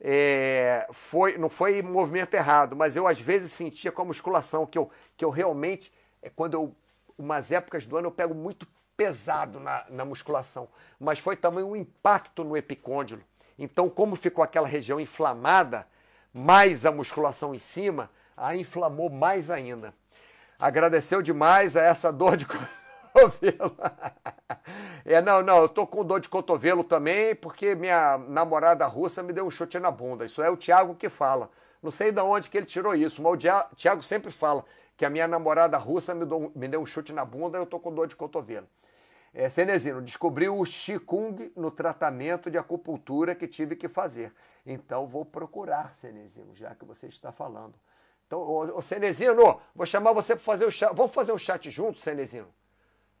É, foi, não foi movimento errado, mas eu às vezes sentia com a musculação que eu, que eu realmente, é quando eu, umas épocas do ano eu pego muito pesado na, na musculação, mas foi também um impacto no epicôndilo. Então, como ficou aquela região inflamada, mais a musculação em cima, a inflamou mais ainda. Agradeceu demais a essa dor de cotovelo. É, não, não, eu tô com dor de cotovelo também porque minha namorada russa me deu um chute na bunda. Isso é o Tiago que fala. Não sei de onde que ele tirou isso, mas o Tiago sempre fala que a minha namorada russa me, deu um chute na bunda e eu tô com dor de cotovelo. É, Cenezino, descobriu o Qigong no tratamento de acupuntura que tive que fazer. Então vou procurar, Cenezino, já que você está falando. Então, ô, ô Cenezino, vou chamar você para fazer o chat. Vamos fazer um chat junto, Cenezino?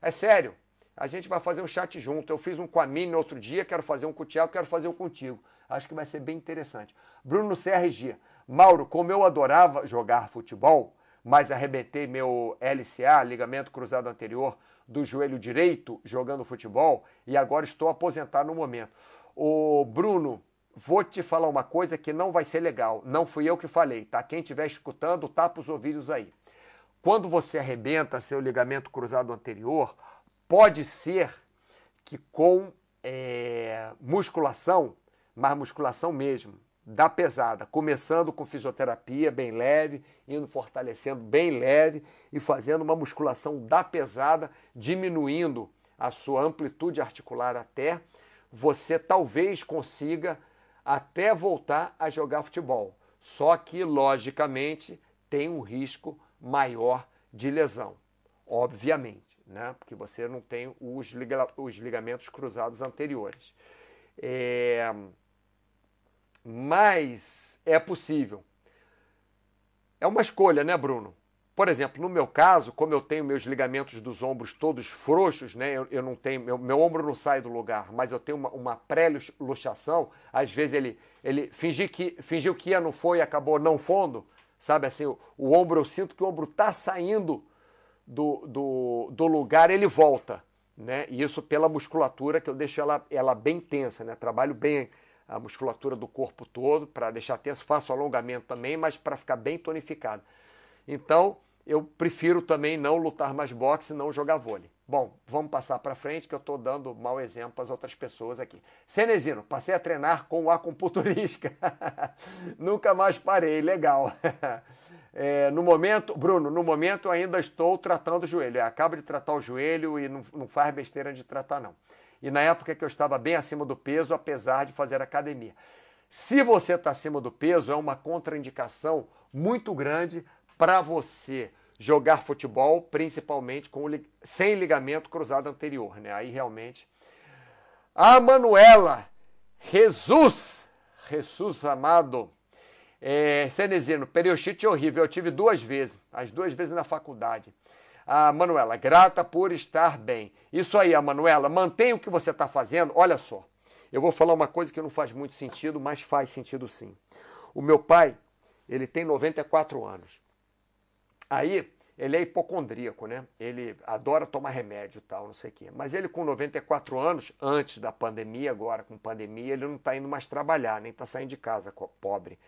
É sério. A gente vai fazer um chat junto. Eu fiz um com a Mini outro dia, quero fazer um com o Thiago, quero fazer um contigo. Acho que vai ser bem interessante. Bruno CRG. Mauro, como eu adorava jogar futebol, mas arrebentei meu LCA, ligamento cruzado anterior, do joelho direito jogando futebol e agora estou aposentado no momento. O Bruno, vou te falar uma coisa que não vai ser legal. Não fui eu que falei, tá? Quem estiver escutando, tapa os ouvidos aí. Quando você arrebenta seu ligamento cruzado anterior, pode ser que com é, musculação, mas musculação mesmo, da pesada, começando com fisioterapia bem leve, indo fortalecendo bem leve e fazendo uma musculação da pesada, diminuindo a sua amplitude articular até, você talvez consiga até voltar a jogar futebol. Só que, logicamente, tem um risco maior de lesão, obviamente, né? porque você não tem os, ligamentos cruzados anteriores. É mas é possível. É uma escolha, né, Bruno? Por exemplo, no meu caso, como eu tenho meus ligamentos dos ombros todos frouxos, né? Eu, eu não tenho, meu, meu, ombro não sai do lugar, mas eu tenho uma, uma pré-luxação. Às vezes ele, ele fingi que, fingiu que ia, não foi acabou não fundo. Sabe assim, o, o ombro, eu sinto que o ombro está saindo do, do, do lugar, ele volta. Né? E isso pela musculatura, que eu deixo ela, ela bem tensa, né? Trabalho bem a musculatura do corpo todo, para deixar tenso, faço alongamento também, mas para ficar bem tonificado. Então, eu prefiro também não lutar mais boxe, não jogar vôlei. Bom, vamos passar para frente, que eu estou dando mau exemplo as outras pessoas aqui. Cenezino, passei a treinar com o acupunturista. Nunca mais parei, legal. É, no momento, Bruno, no momento ainda estou tratando o joelho. É, acabo de tratar o joelho e não, não faz besteira de tratar, não e na época que eu estava bem acima do peso, apesar de fazer academia. Se você está acima do peso, é uma contraindicação muito grande para você jogar futebol, principalmente com sem ligamento cruzado anterior, né? Aí realmente. A Manuela, Jesus, Jesus amado, é, Cenezino, periostite horrível, eu tive duas vezes, as duas vezes na faculdade a Manuela, grata por estar bem. Isso aí, a Manuela, mantenha o que você está fazendo. Olha só, eu vou falar uma coisa que não faz muito sentido, mas faz sentido sim. O meu pai, ele tem 94 anos. Aí, ele é hipocondríaco, né? Ele adora tomar remédio e tal, não sei o quê. Mas ele com 94 anos, antes da pandemia, agora com pandemia, ele não está indo mais trabalhar, nem está saindo de casa, pobre.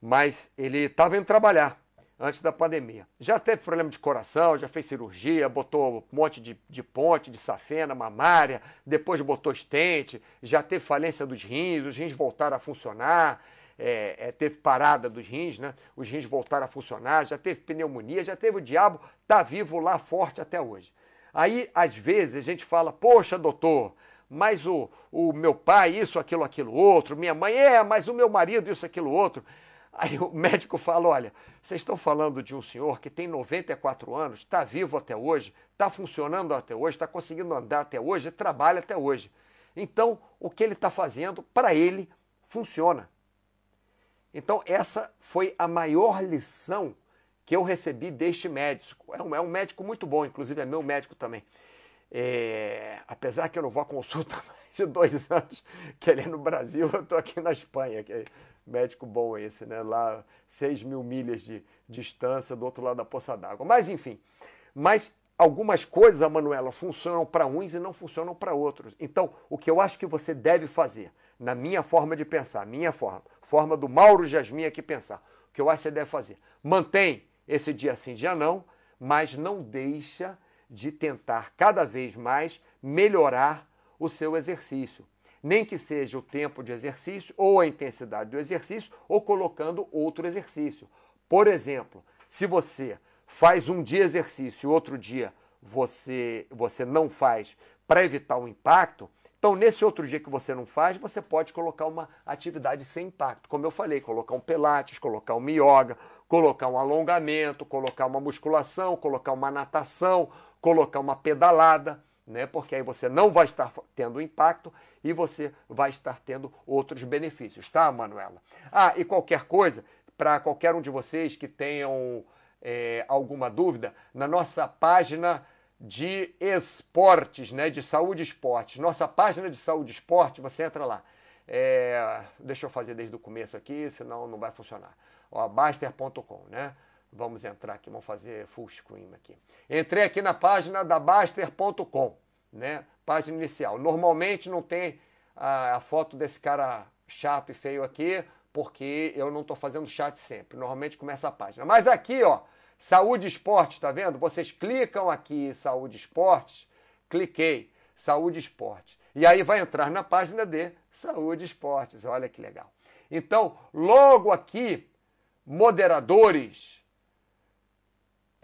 Mas ele estava indo trabalhar antes da pandemia. Já teve problema de coração, já fez cirurgia, botou um monte de, de ponte, de safena, mamária, depois botou estente, já teve falência dos rins, os rins voltaram a funcionar, é, é, teve parada dos rins, né? Os rins voltaram a funcionar, já teve pneumonia, já teve o diabo, tá vivo lá forte até hoje. Aí, às vezes, a gente fala, poxa, doutor, mas o, o meu pai, isso, aquilo, aquilo, outro, minha mãe, é, mas o meu marido, isso, aquilo, outro. Aí o médico fala: olha, vocês estão falando de um senhor que tem 94 anos, está vivo até hoje, está funcionando até hoje, está conseguindo andar até hoje, trabalha até hoje. Então, o que ele está fazendo, para ele, funciona. Então, essa foi a maior lição que eu recebi deste médico. É um, é um médico muito bom, inclusive é meu médico também. É, apesar que eu não vou à consulta mais de dois anos, que ele é no Brasil, eu estou aqui na Espanha, que médico bom esse, né? Lá, 6 mil milhas de distância do outro lado da poça d'água. Mas, enfim, mas algumas coisas, Manuela, funcionam para uns e não funcionam para outros. Então, o que eu acho que você deve fazer, na minha forma de pensar, minha forma, forma do Mauro Jasmin aqui pensar, o que eu acho que você deve fazer, mantém esse dia sim, dia não, mas não deixa de tentar cada vez mais melhorar o seu exercício. Nem que seja o tempo de exercício ou a intensidade do exercício, ou colocando outro exercício. Por exemplo, se você faz um dia exercício e outro dia você, você não faz para evitar o impacto, então nesse outro dia que você não faz, você pode colocar uma atividade sem impacto. Como eu falei, colocar um pilates, colocar um yoga, colocar um alongamento, colocar uma musculação, colocar uma natação, colocar uma pedalada, né? Porque aí você não vai estar tendo impacto e você vai estar tendo outros benefícios, tá, Manuela? Ah, e qualquer coisa, para qualquer um de vocês que tenham é, alguma dúvida, na nossa página de esportes, né, de saúde e esportes, nossa página de saúde e esporte, você entra lá. É, deixa eu fazer desde o começo aqui, senão não vai funcionar. Ó, Baster.com, né? Vamos entrar aqui, vamos fazer full screen aqui. Entrei aqui na página da Baster.com, né? Página inicial. Normalmente não tem a, a foto desse cara chato e feio aqui, porque eu não estou fazendo chat sempre. Normalmente começa a página. Mas aqui, ó, Saúde Esportes, tá vendo? Vocês clicam aqui Saúde Esportes, cliquei, Saúde Esportes. E aí vai entrar na página de Saúde Esportes. Olha que legal. Então, logo aqui, moderadores,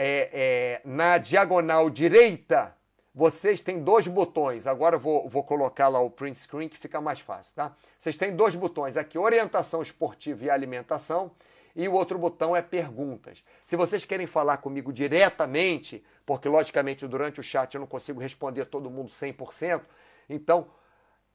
é, é, na diagonal direita, vocês têm dois botões. Agora eu vou, vou colocar lá o print screen que fica mais fácil, tá? Vocês têm dois botões aqui, orientação esportiva e alimentação e o outro botão é perguntas. Se vocês querem falar comigo diretamente, porque logicamente durante o chat eu não consigo responder todo mundo 100%, então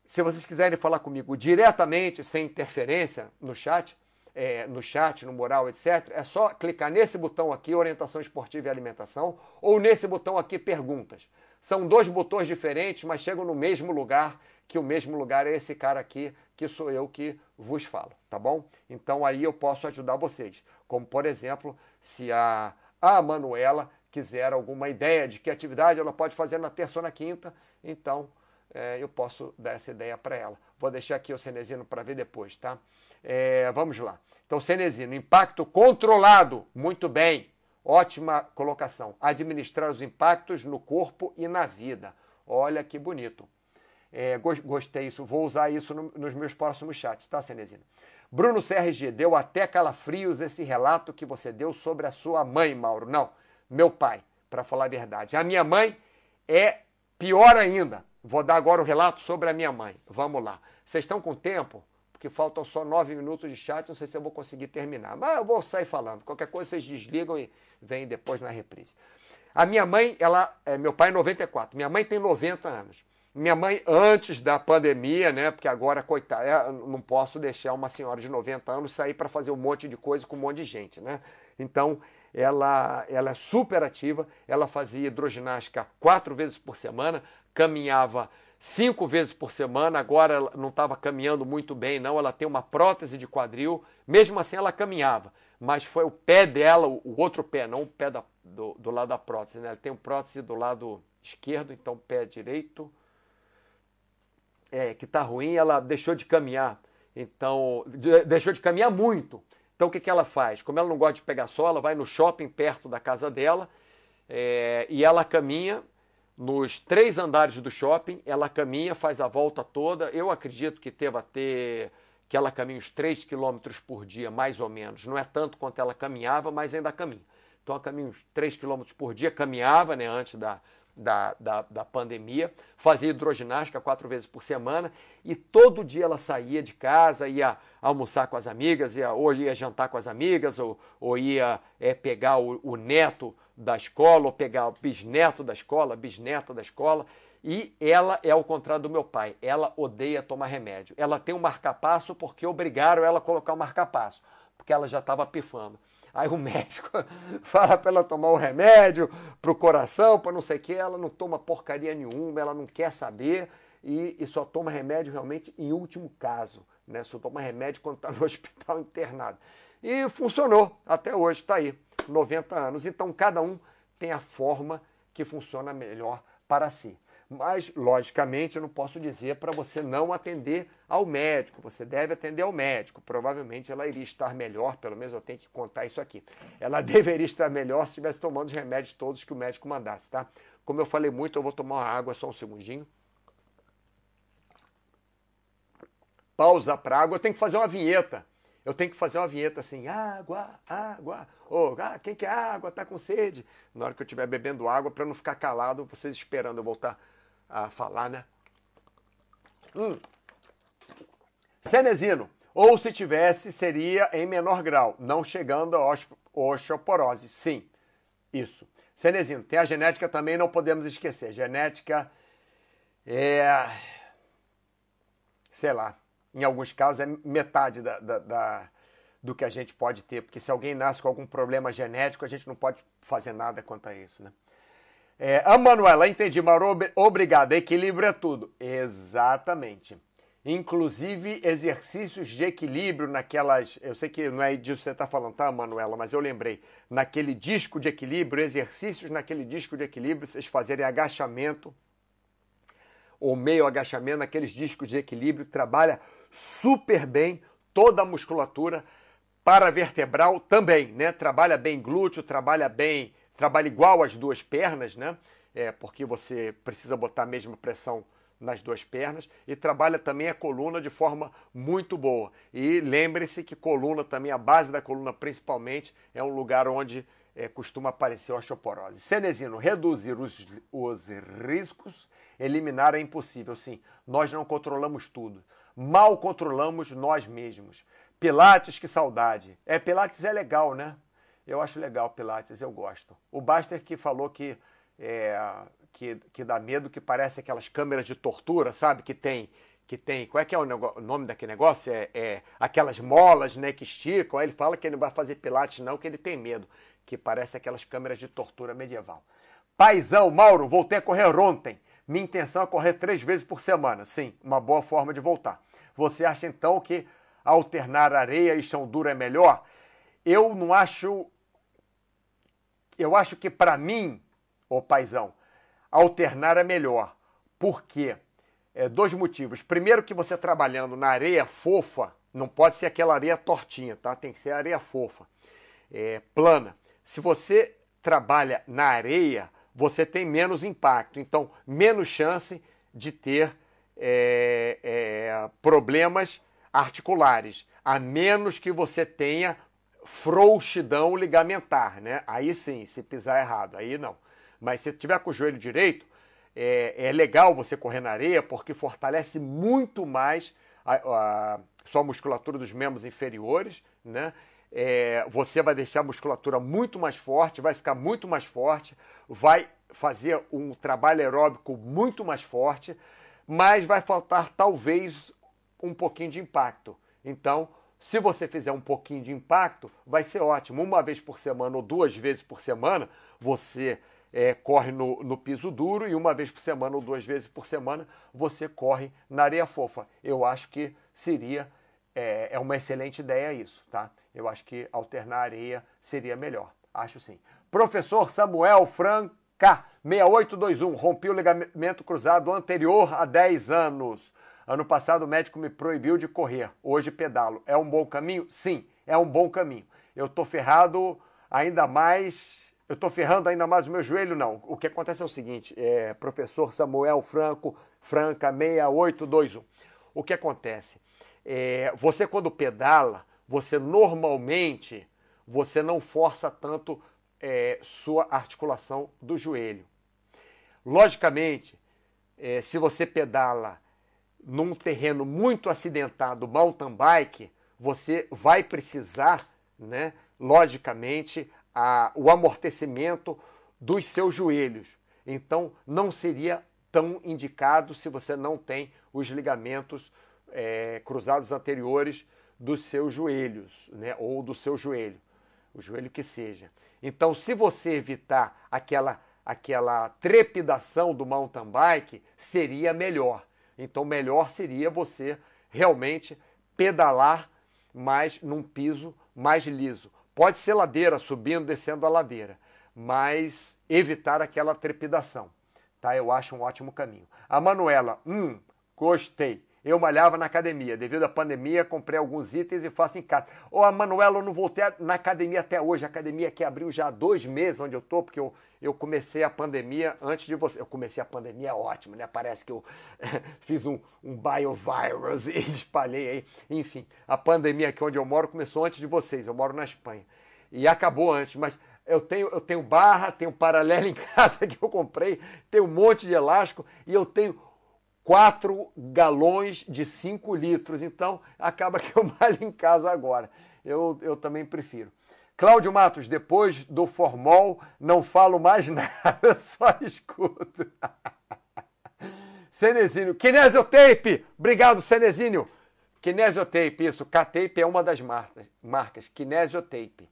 se vocês quiserem falar comigo diretamente, sem interferência no chat, é, no chat, no moral, etc., é só clicar nesse botão aqui, orientação esportiva e alimentação, ou nesse botão aqui, perguntas. São dois botões diferentes, mas chegam no mesmo lugar, que o mesmo lugar é esse cara aqui, que sou eu que vos falo, tá bom? Então aí eu posso ajudar vocês. Como, por exemplo, se a, a Manuela quiser alguma ideia de que atividade ela pode fazer na terça ou na quinta, então é, eu posso dar essa ideia para ela. Vou deixar aqui o Cenezino para ver depois, tá? É, vamos lá. Então, Cenezino, impacto controlado. Muito bem. Ótima colocação. Administrar os impactos no corpo e na vida. Olha que bonito. É, gostei isso, vou usar isso no, nos meus próximos chats, tá, Cenezino? Bruno CRG, deu até calafrios esse relato que você deu sobre a sua mãe, Mauro. Não, meu pai, para falar a verdade. A minha mãe é pior ainda. Vou dar agora o relato sobre a minha mãe. Vamos lá. Vocês estão com tempo? Porque faltam só nove minutos de chat, não sei se eu vou conseguir terminar. Mas eu vou sair falando. Qualquer coisa vocês desligam e vêm depois na reprise. A minha mãe, ela, é, meu pai é 94, minha mãe tem 90 anos. Minha mãe, antes da pandemia, né? Porque agora, coitada, não posso deixar uma senhora de 90 anos sair para fazer um monte de coisa com um monte de gente, né? Então, ela, ela é super ativa, ela fazia hidroginástica quatro vezes por semana, caminhava cinco vezes por semana, agora ela não estava caminhando muito bem, não. Ela tem uma prótese de quadril, mesmo assim ela caminhava, mas foi o pé dela, o outro pé, não o pé da, do, do lado da prótese, né? Ela tem um prótese do lado esquerdo, então pé direito é, que está ruim, ela deixou de caminhar. Então, de, deixou de caminhar muito. Então, o que, que ela faz? Como ela não gosta de pegar sol, ela vai no shopping perto da casa dela é, e ela caminha nos três andares do shopping. Ela caminha, faz a volta toda. Eu acredito que teve a ter que ela caminha uns 3 quilômetros por dia, mais ou menos. Não é tanto quanto ela caminhava, mas ainda caminha. Então, ela caminha uns 3 quilômetros por dia, caminhava né, antes da, da, da, da, pandemia, fazia hidroginástica quatro vezes por semana e todo dia ela saía de casa, ia almoçar com as amigas, ia, ou ia jantar com as amigas, ou, ou ia é, pegar o, o neto da escola, ou pegar o bisneto da escola, bisneta da escola. E ela é ao contrário do meu pai, ela odeia tomar remédio. Ela tem um marcapasso porque obrigaram ela a colocar o um marcapasso, porque ela já estava pifando. Aí o médico fala para ela tomar um remédio para o coração, para não sei o que, ela não toma porcaria nenhuma, ela não quer saber e, e só toma remédio realmente em último caso, né? Só toma remédio quando está no hospital internado. E funcionou até hoje, está aí, 90 anos. Então cada um tem a forma que funciona melhor para si. Mas, logicamente, eu não posso dizer para você não atender ao médico. Você deve atender ao médico. Provavelmente ela iria estar melhor, pelo menos eu tenho que contar isso aqui. Ela deveria estar melhor se estivesse tomando os remédios todos que o médico mandasse, tá? Como eu falei muito, eu vou tomar uma água só um segundinho. Pausa para água. Eu tenho que fazer uma vinheta. Eu tenho que fazer uma vinheta assim, água, água, oh, ah, quem quer água, tá com sede? Na hora que eu estiver bebendo água, para não ficar calado, vocês esperando eu voltar a falar, né? Hum. Cenezino, ou se tivesse, seria em menor grau, não chegando a osteoporose. Sim, isso. Cenezino, tem a genética também, não podemos esquecer. Genética é. Sei lá, em alguns casos é metade da, da, da, do que a gente pode ter, porque se alguém nasce com algum problema genético, a gente não pode fazer nada quanto a isso, né? É, a Manuela, entendi, Mauro, obrigado. Equilíbrio é tudo. Exatamente. Inclusive exercícios de equilíbrio naquelas. Eu sei que não é disso que você está falando, tá, Manuela? Mas eu lembrei. Naquele disco de equilíbrio, exercícios naquele disco de equilíbrio, vocês fazerem agachamento ou meio agachamento, naqueles discos de equilíbrio, trabalha super bem toda a musculatura paravertebral também, né? Trabalha bem glúteo, trabalha bem trabalha igual as duas pernas, né? É, porque você precisa botar a mesma pressão nas duas pernas e trabalha também a coluna de forma muito boa. E lembre-se que coluna também, a base da coluna principalmente, é um lugar onde é, costuma aparecer osteoporose. Cenezino, reduzir os, os riscos, eliminar é impossível. Sim, nós não controlamos tudo. Mal controlamos nós mesmos. Pilates, que saudade. É, Pilates é legal, né? Eu acho legal Pilates, eu gosto. O Baster que falou que, é, que, que dá medo, que parece aquelas câmeras de tortura, sabe? Que tem, que tem. Qual é que é o, negócio, o nome daquele negócio? É, é, aquelas molas, né, que esticam. Aí ele fala que ele não vai fazer Pilates, não, que ele tem medo. Que parece aquelas câmeras de tortura medieval. Paizão, Mauro, voltei a correr ontem. Minha intenção é correr três vezes por semana. Sim, uma boa forma de voltar. Você acha então que alternar areia e chão duro é melhor? Eu não acho eu acho que para mim, ô paizão, alternar é melhor. Por quê? É, dois motivos. Primeiro que você trabalhando na areia fofa, não pode ser aquela areia tortinha, tá? Tem que ser areia fofa, é, plana. Se você trabalha na areia, você tem menos impacto, então menos chance de ter é, é, problemas articulares, a menos que você tenha frouxidão ligamentar, né? Aí sim, se pisar errado, aí não. Mas se tiver com o joelho direito, é, é legal você correr na areia porque fortalece muito mais a, a sua musculatura dos membros inferiores, né? É, você vai deixar a musculatura muito mais forte, vai ficar muito mais forte, vai fazer um trabalho aeróbico muito mais forte, mas vai faltar talvez um pouquinho de impacto. Então, se você fizer um pouquinho de impacto, vai ser ótimo. Uma vez por semana ou duas vezes por semana, você é, corre no, no, piso duro e uma vez por semana ou duas vezes por semana você corre na areia fofa. Eu acho que seria é, é uma excelente ideia isso, tá? Eu acho que alternar areia seria melhor. Acho sim. Professor Samuel Franca, 6821, rompi o ligamento cruzado anterior há 10 anos. Ano passado o médico me proibiu de correr, hoje pedalo. É um bom caminho? Sim, é um bom caminho. Eu tô ferrado ainda mais. Eu tô ferrando ainda mais o meu joelho? Não. O que acontece é o seguinte: é, professor Samuel Franco, Franca 6821. O que acontece? É, você, quando pedala, você normalmente você não força tanto é, sua articulação do joelho. Logicamente, é, se você pedala num terreno muito acidentado, mountain bike, você vai precisar, né, logicamente, a, o amortecimento dos seus joelhos. Então, não seria tão indicado se você não tem os ligamentos é, cruzados anteriores dos seus joelhos, né, ou do seu joelho. o joelho que seja. Então, se você evitar aquela aquela trepidação do mountain bike, seria melhor. Então, melhor seria você realmente pedalar mais num piso mais liso. Pode ser ladeira, subindo, descendo a ladeira, mas evitar aquela trepidação. Tá? Eu acho um ótimo caminho. A Manuela, hum, gostei. Eu malhava na academia. Devido à pandemia, comprei alguns itens e faço em casa. Ô, oh, Manuela, eu não voltei na academia até hoje. A academia que abriu já há dois meses onde eu tô, porque eu, eu comecei a pandemia antes de você. Eu comecei a pandemia, ótimo, né? Parece que eu fiz um, um biovirus e espalhei aí. Enfim, a pandemia aqui onde eu moro começou antes de vocês. Eu moro na Espanha. E acabou antes, mas eu tenho, eu tenho barra, tenho paralelo em casa que eu comprei, tenho um monte de elástico e eu tenho 4 galões de 5 litros. Então, acaba que eu malho em casa agora. Eu, eu também prefiro. Cláudio Matos, depois do formol, não falo mais nada, só escuto. Cenezínio, Kinesiotape! Obrigado, Cenezínio. Kinesiotape, isso. K-Tape é uma das marcas, marcas. Kinesiotape.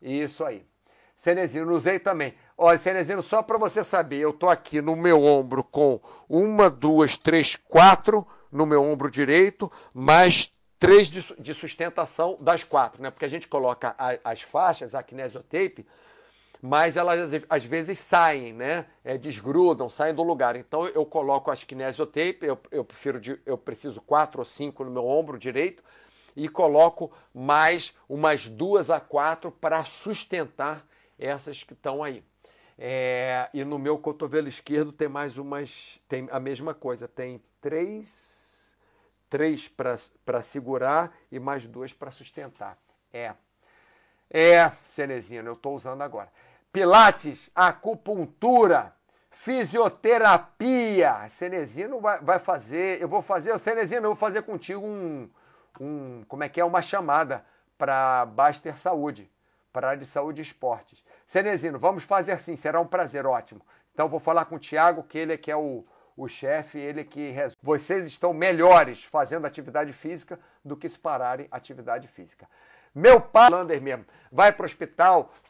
Isso aí. Cenezino, usei também. Olha, Cenezino, só para você saber, eu tô aqui no meu ombro com uma, duas, três, quatro no meu ombro direito, mais três de, de sustentação das quatro, né? Porque a gente coloca a, as faixas, a kinesiotape, mas elas às vezes saem, né? É, desgrudam, saem do lugar. Então eu coloco as kinesiotape, eu, eu prefiro, de, eu preciso quatro ou cinco no meu ombro direito e coloco mais umas duas a quatro para sustentar essas que estão aí. É, e no meu cotovelo esquerdo tem mais umas, tem a mesma coisa, tem três, três para segurar e mais duas para sustentar. É, é, Cenezino, eu estou usando agora. Pilates, acupuntura, fisioterapia. Cenezino vai, vai fazer, eu vou fazer, Cenezino, eu vou fazer contigo um, um como é que é, uma chamada para Baster Saúde para área de saúde e esportes. Cenezino, vamos fazer assim, será um prazer, ótimo. Então vou falar com o Tiago, que ele é que é o, o chefe, ele que resolve. Vocês estão melhores fazendo atividade física do que se pararem atividade física. Meu pai, Lander mesmo, vai para o hospital,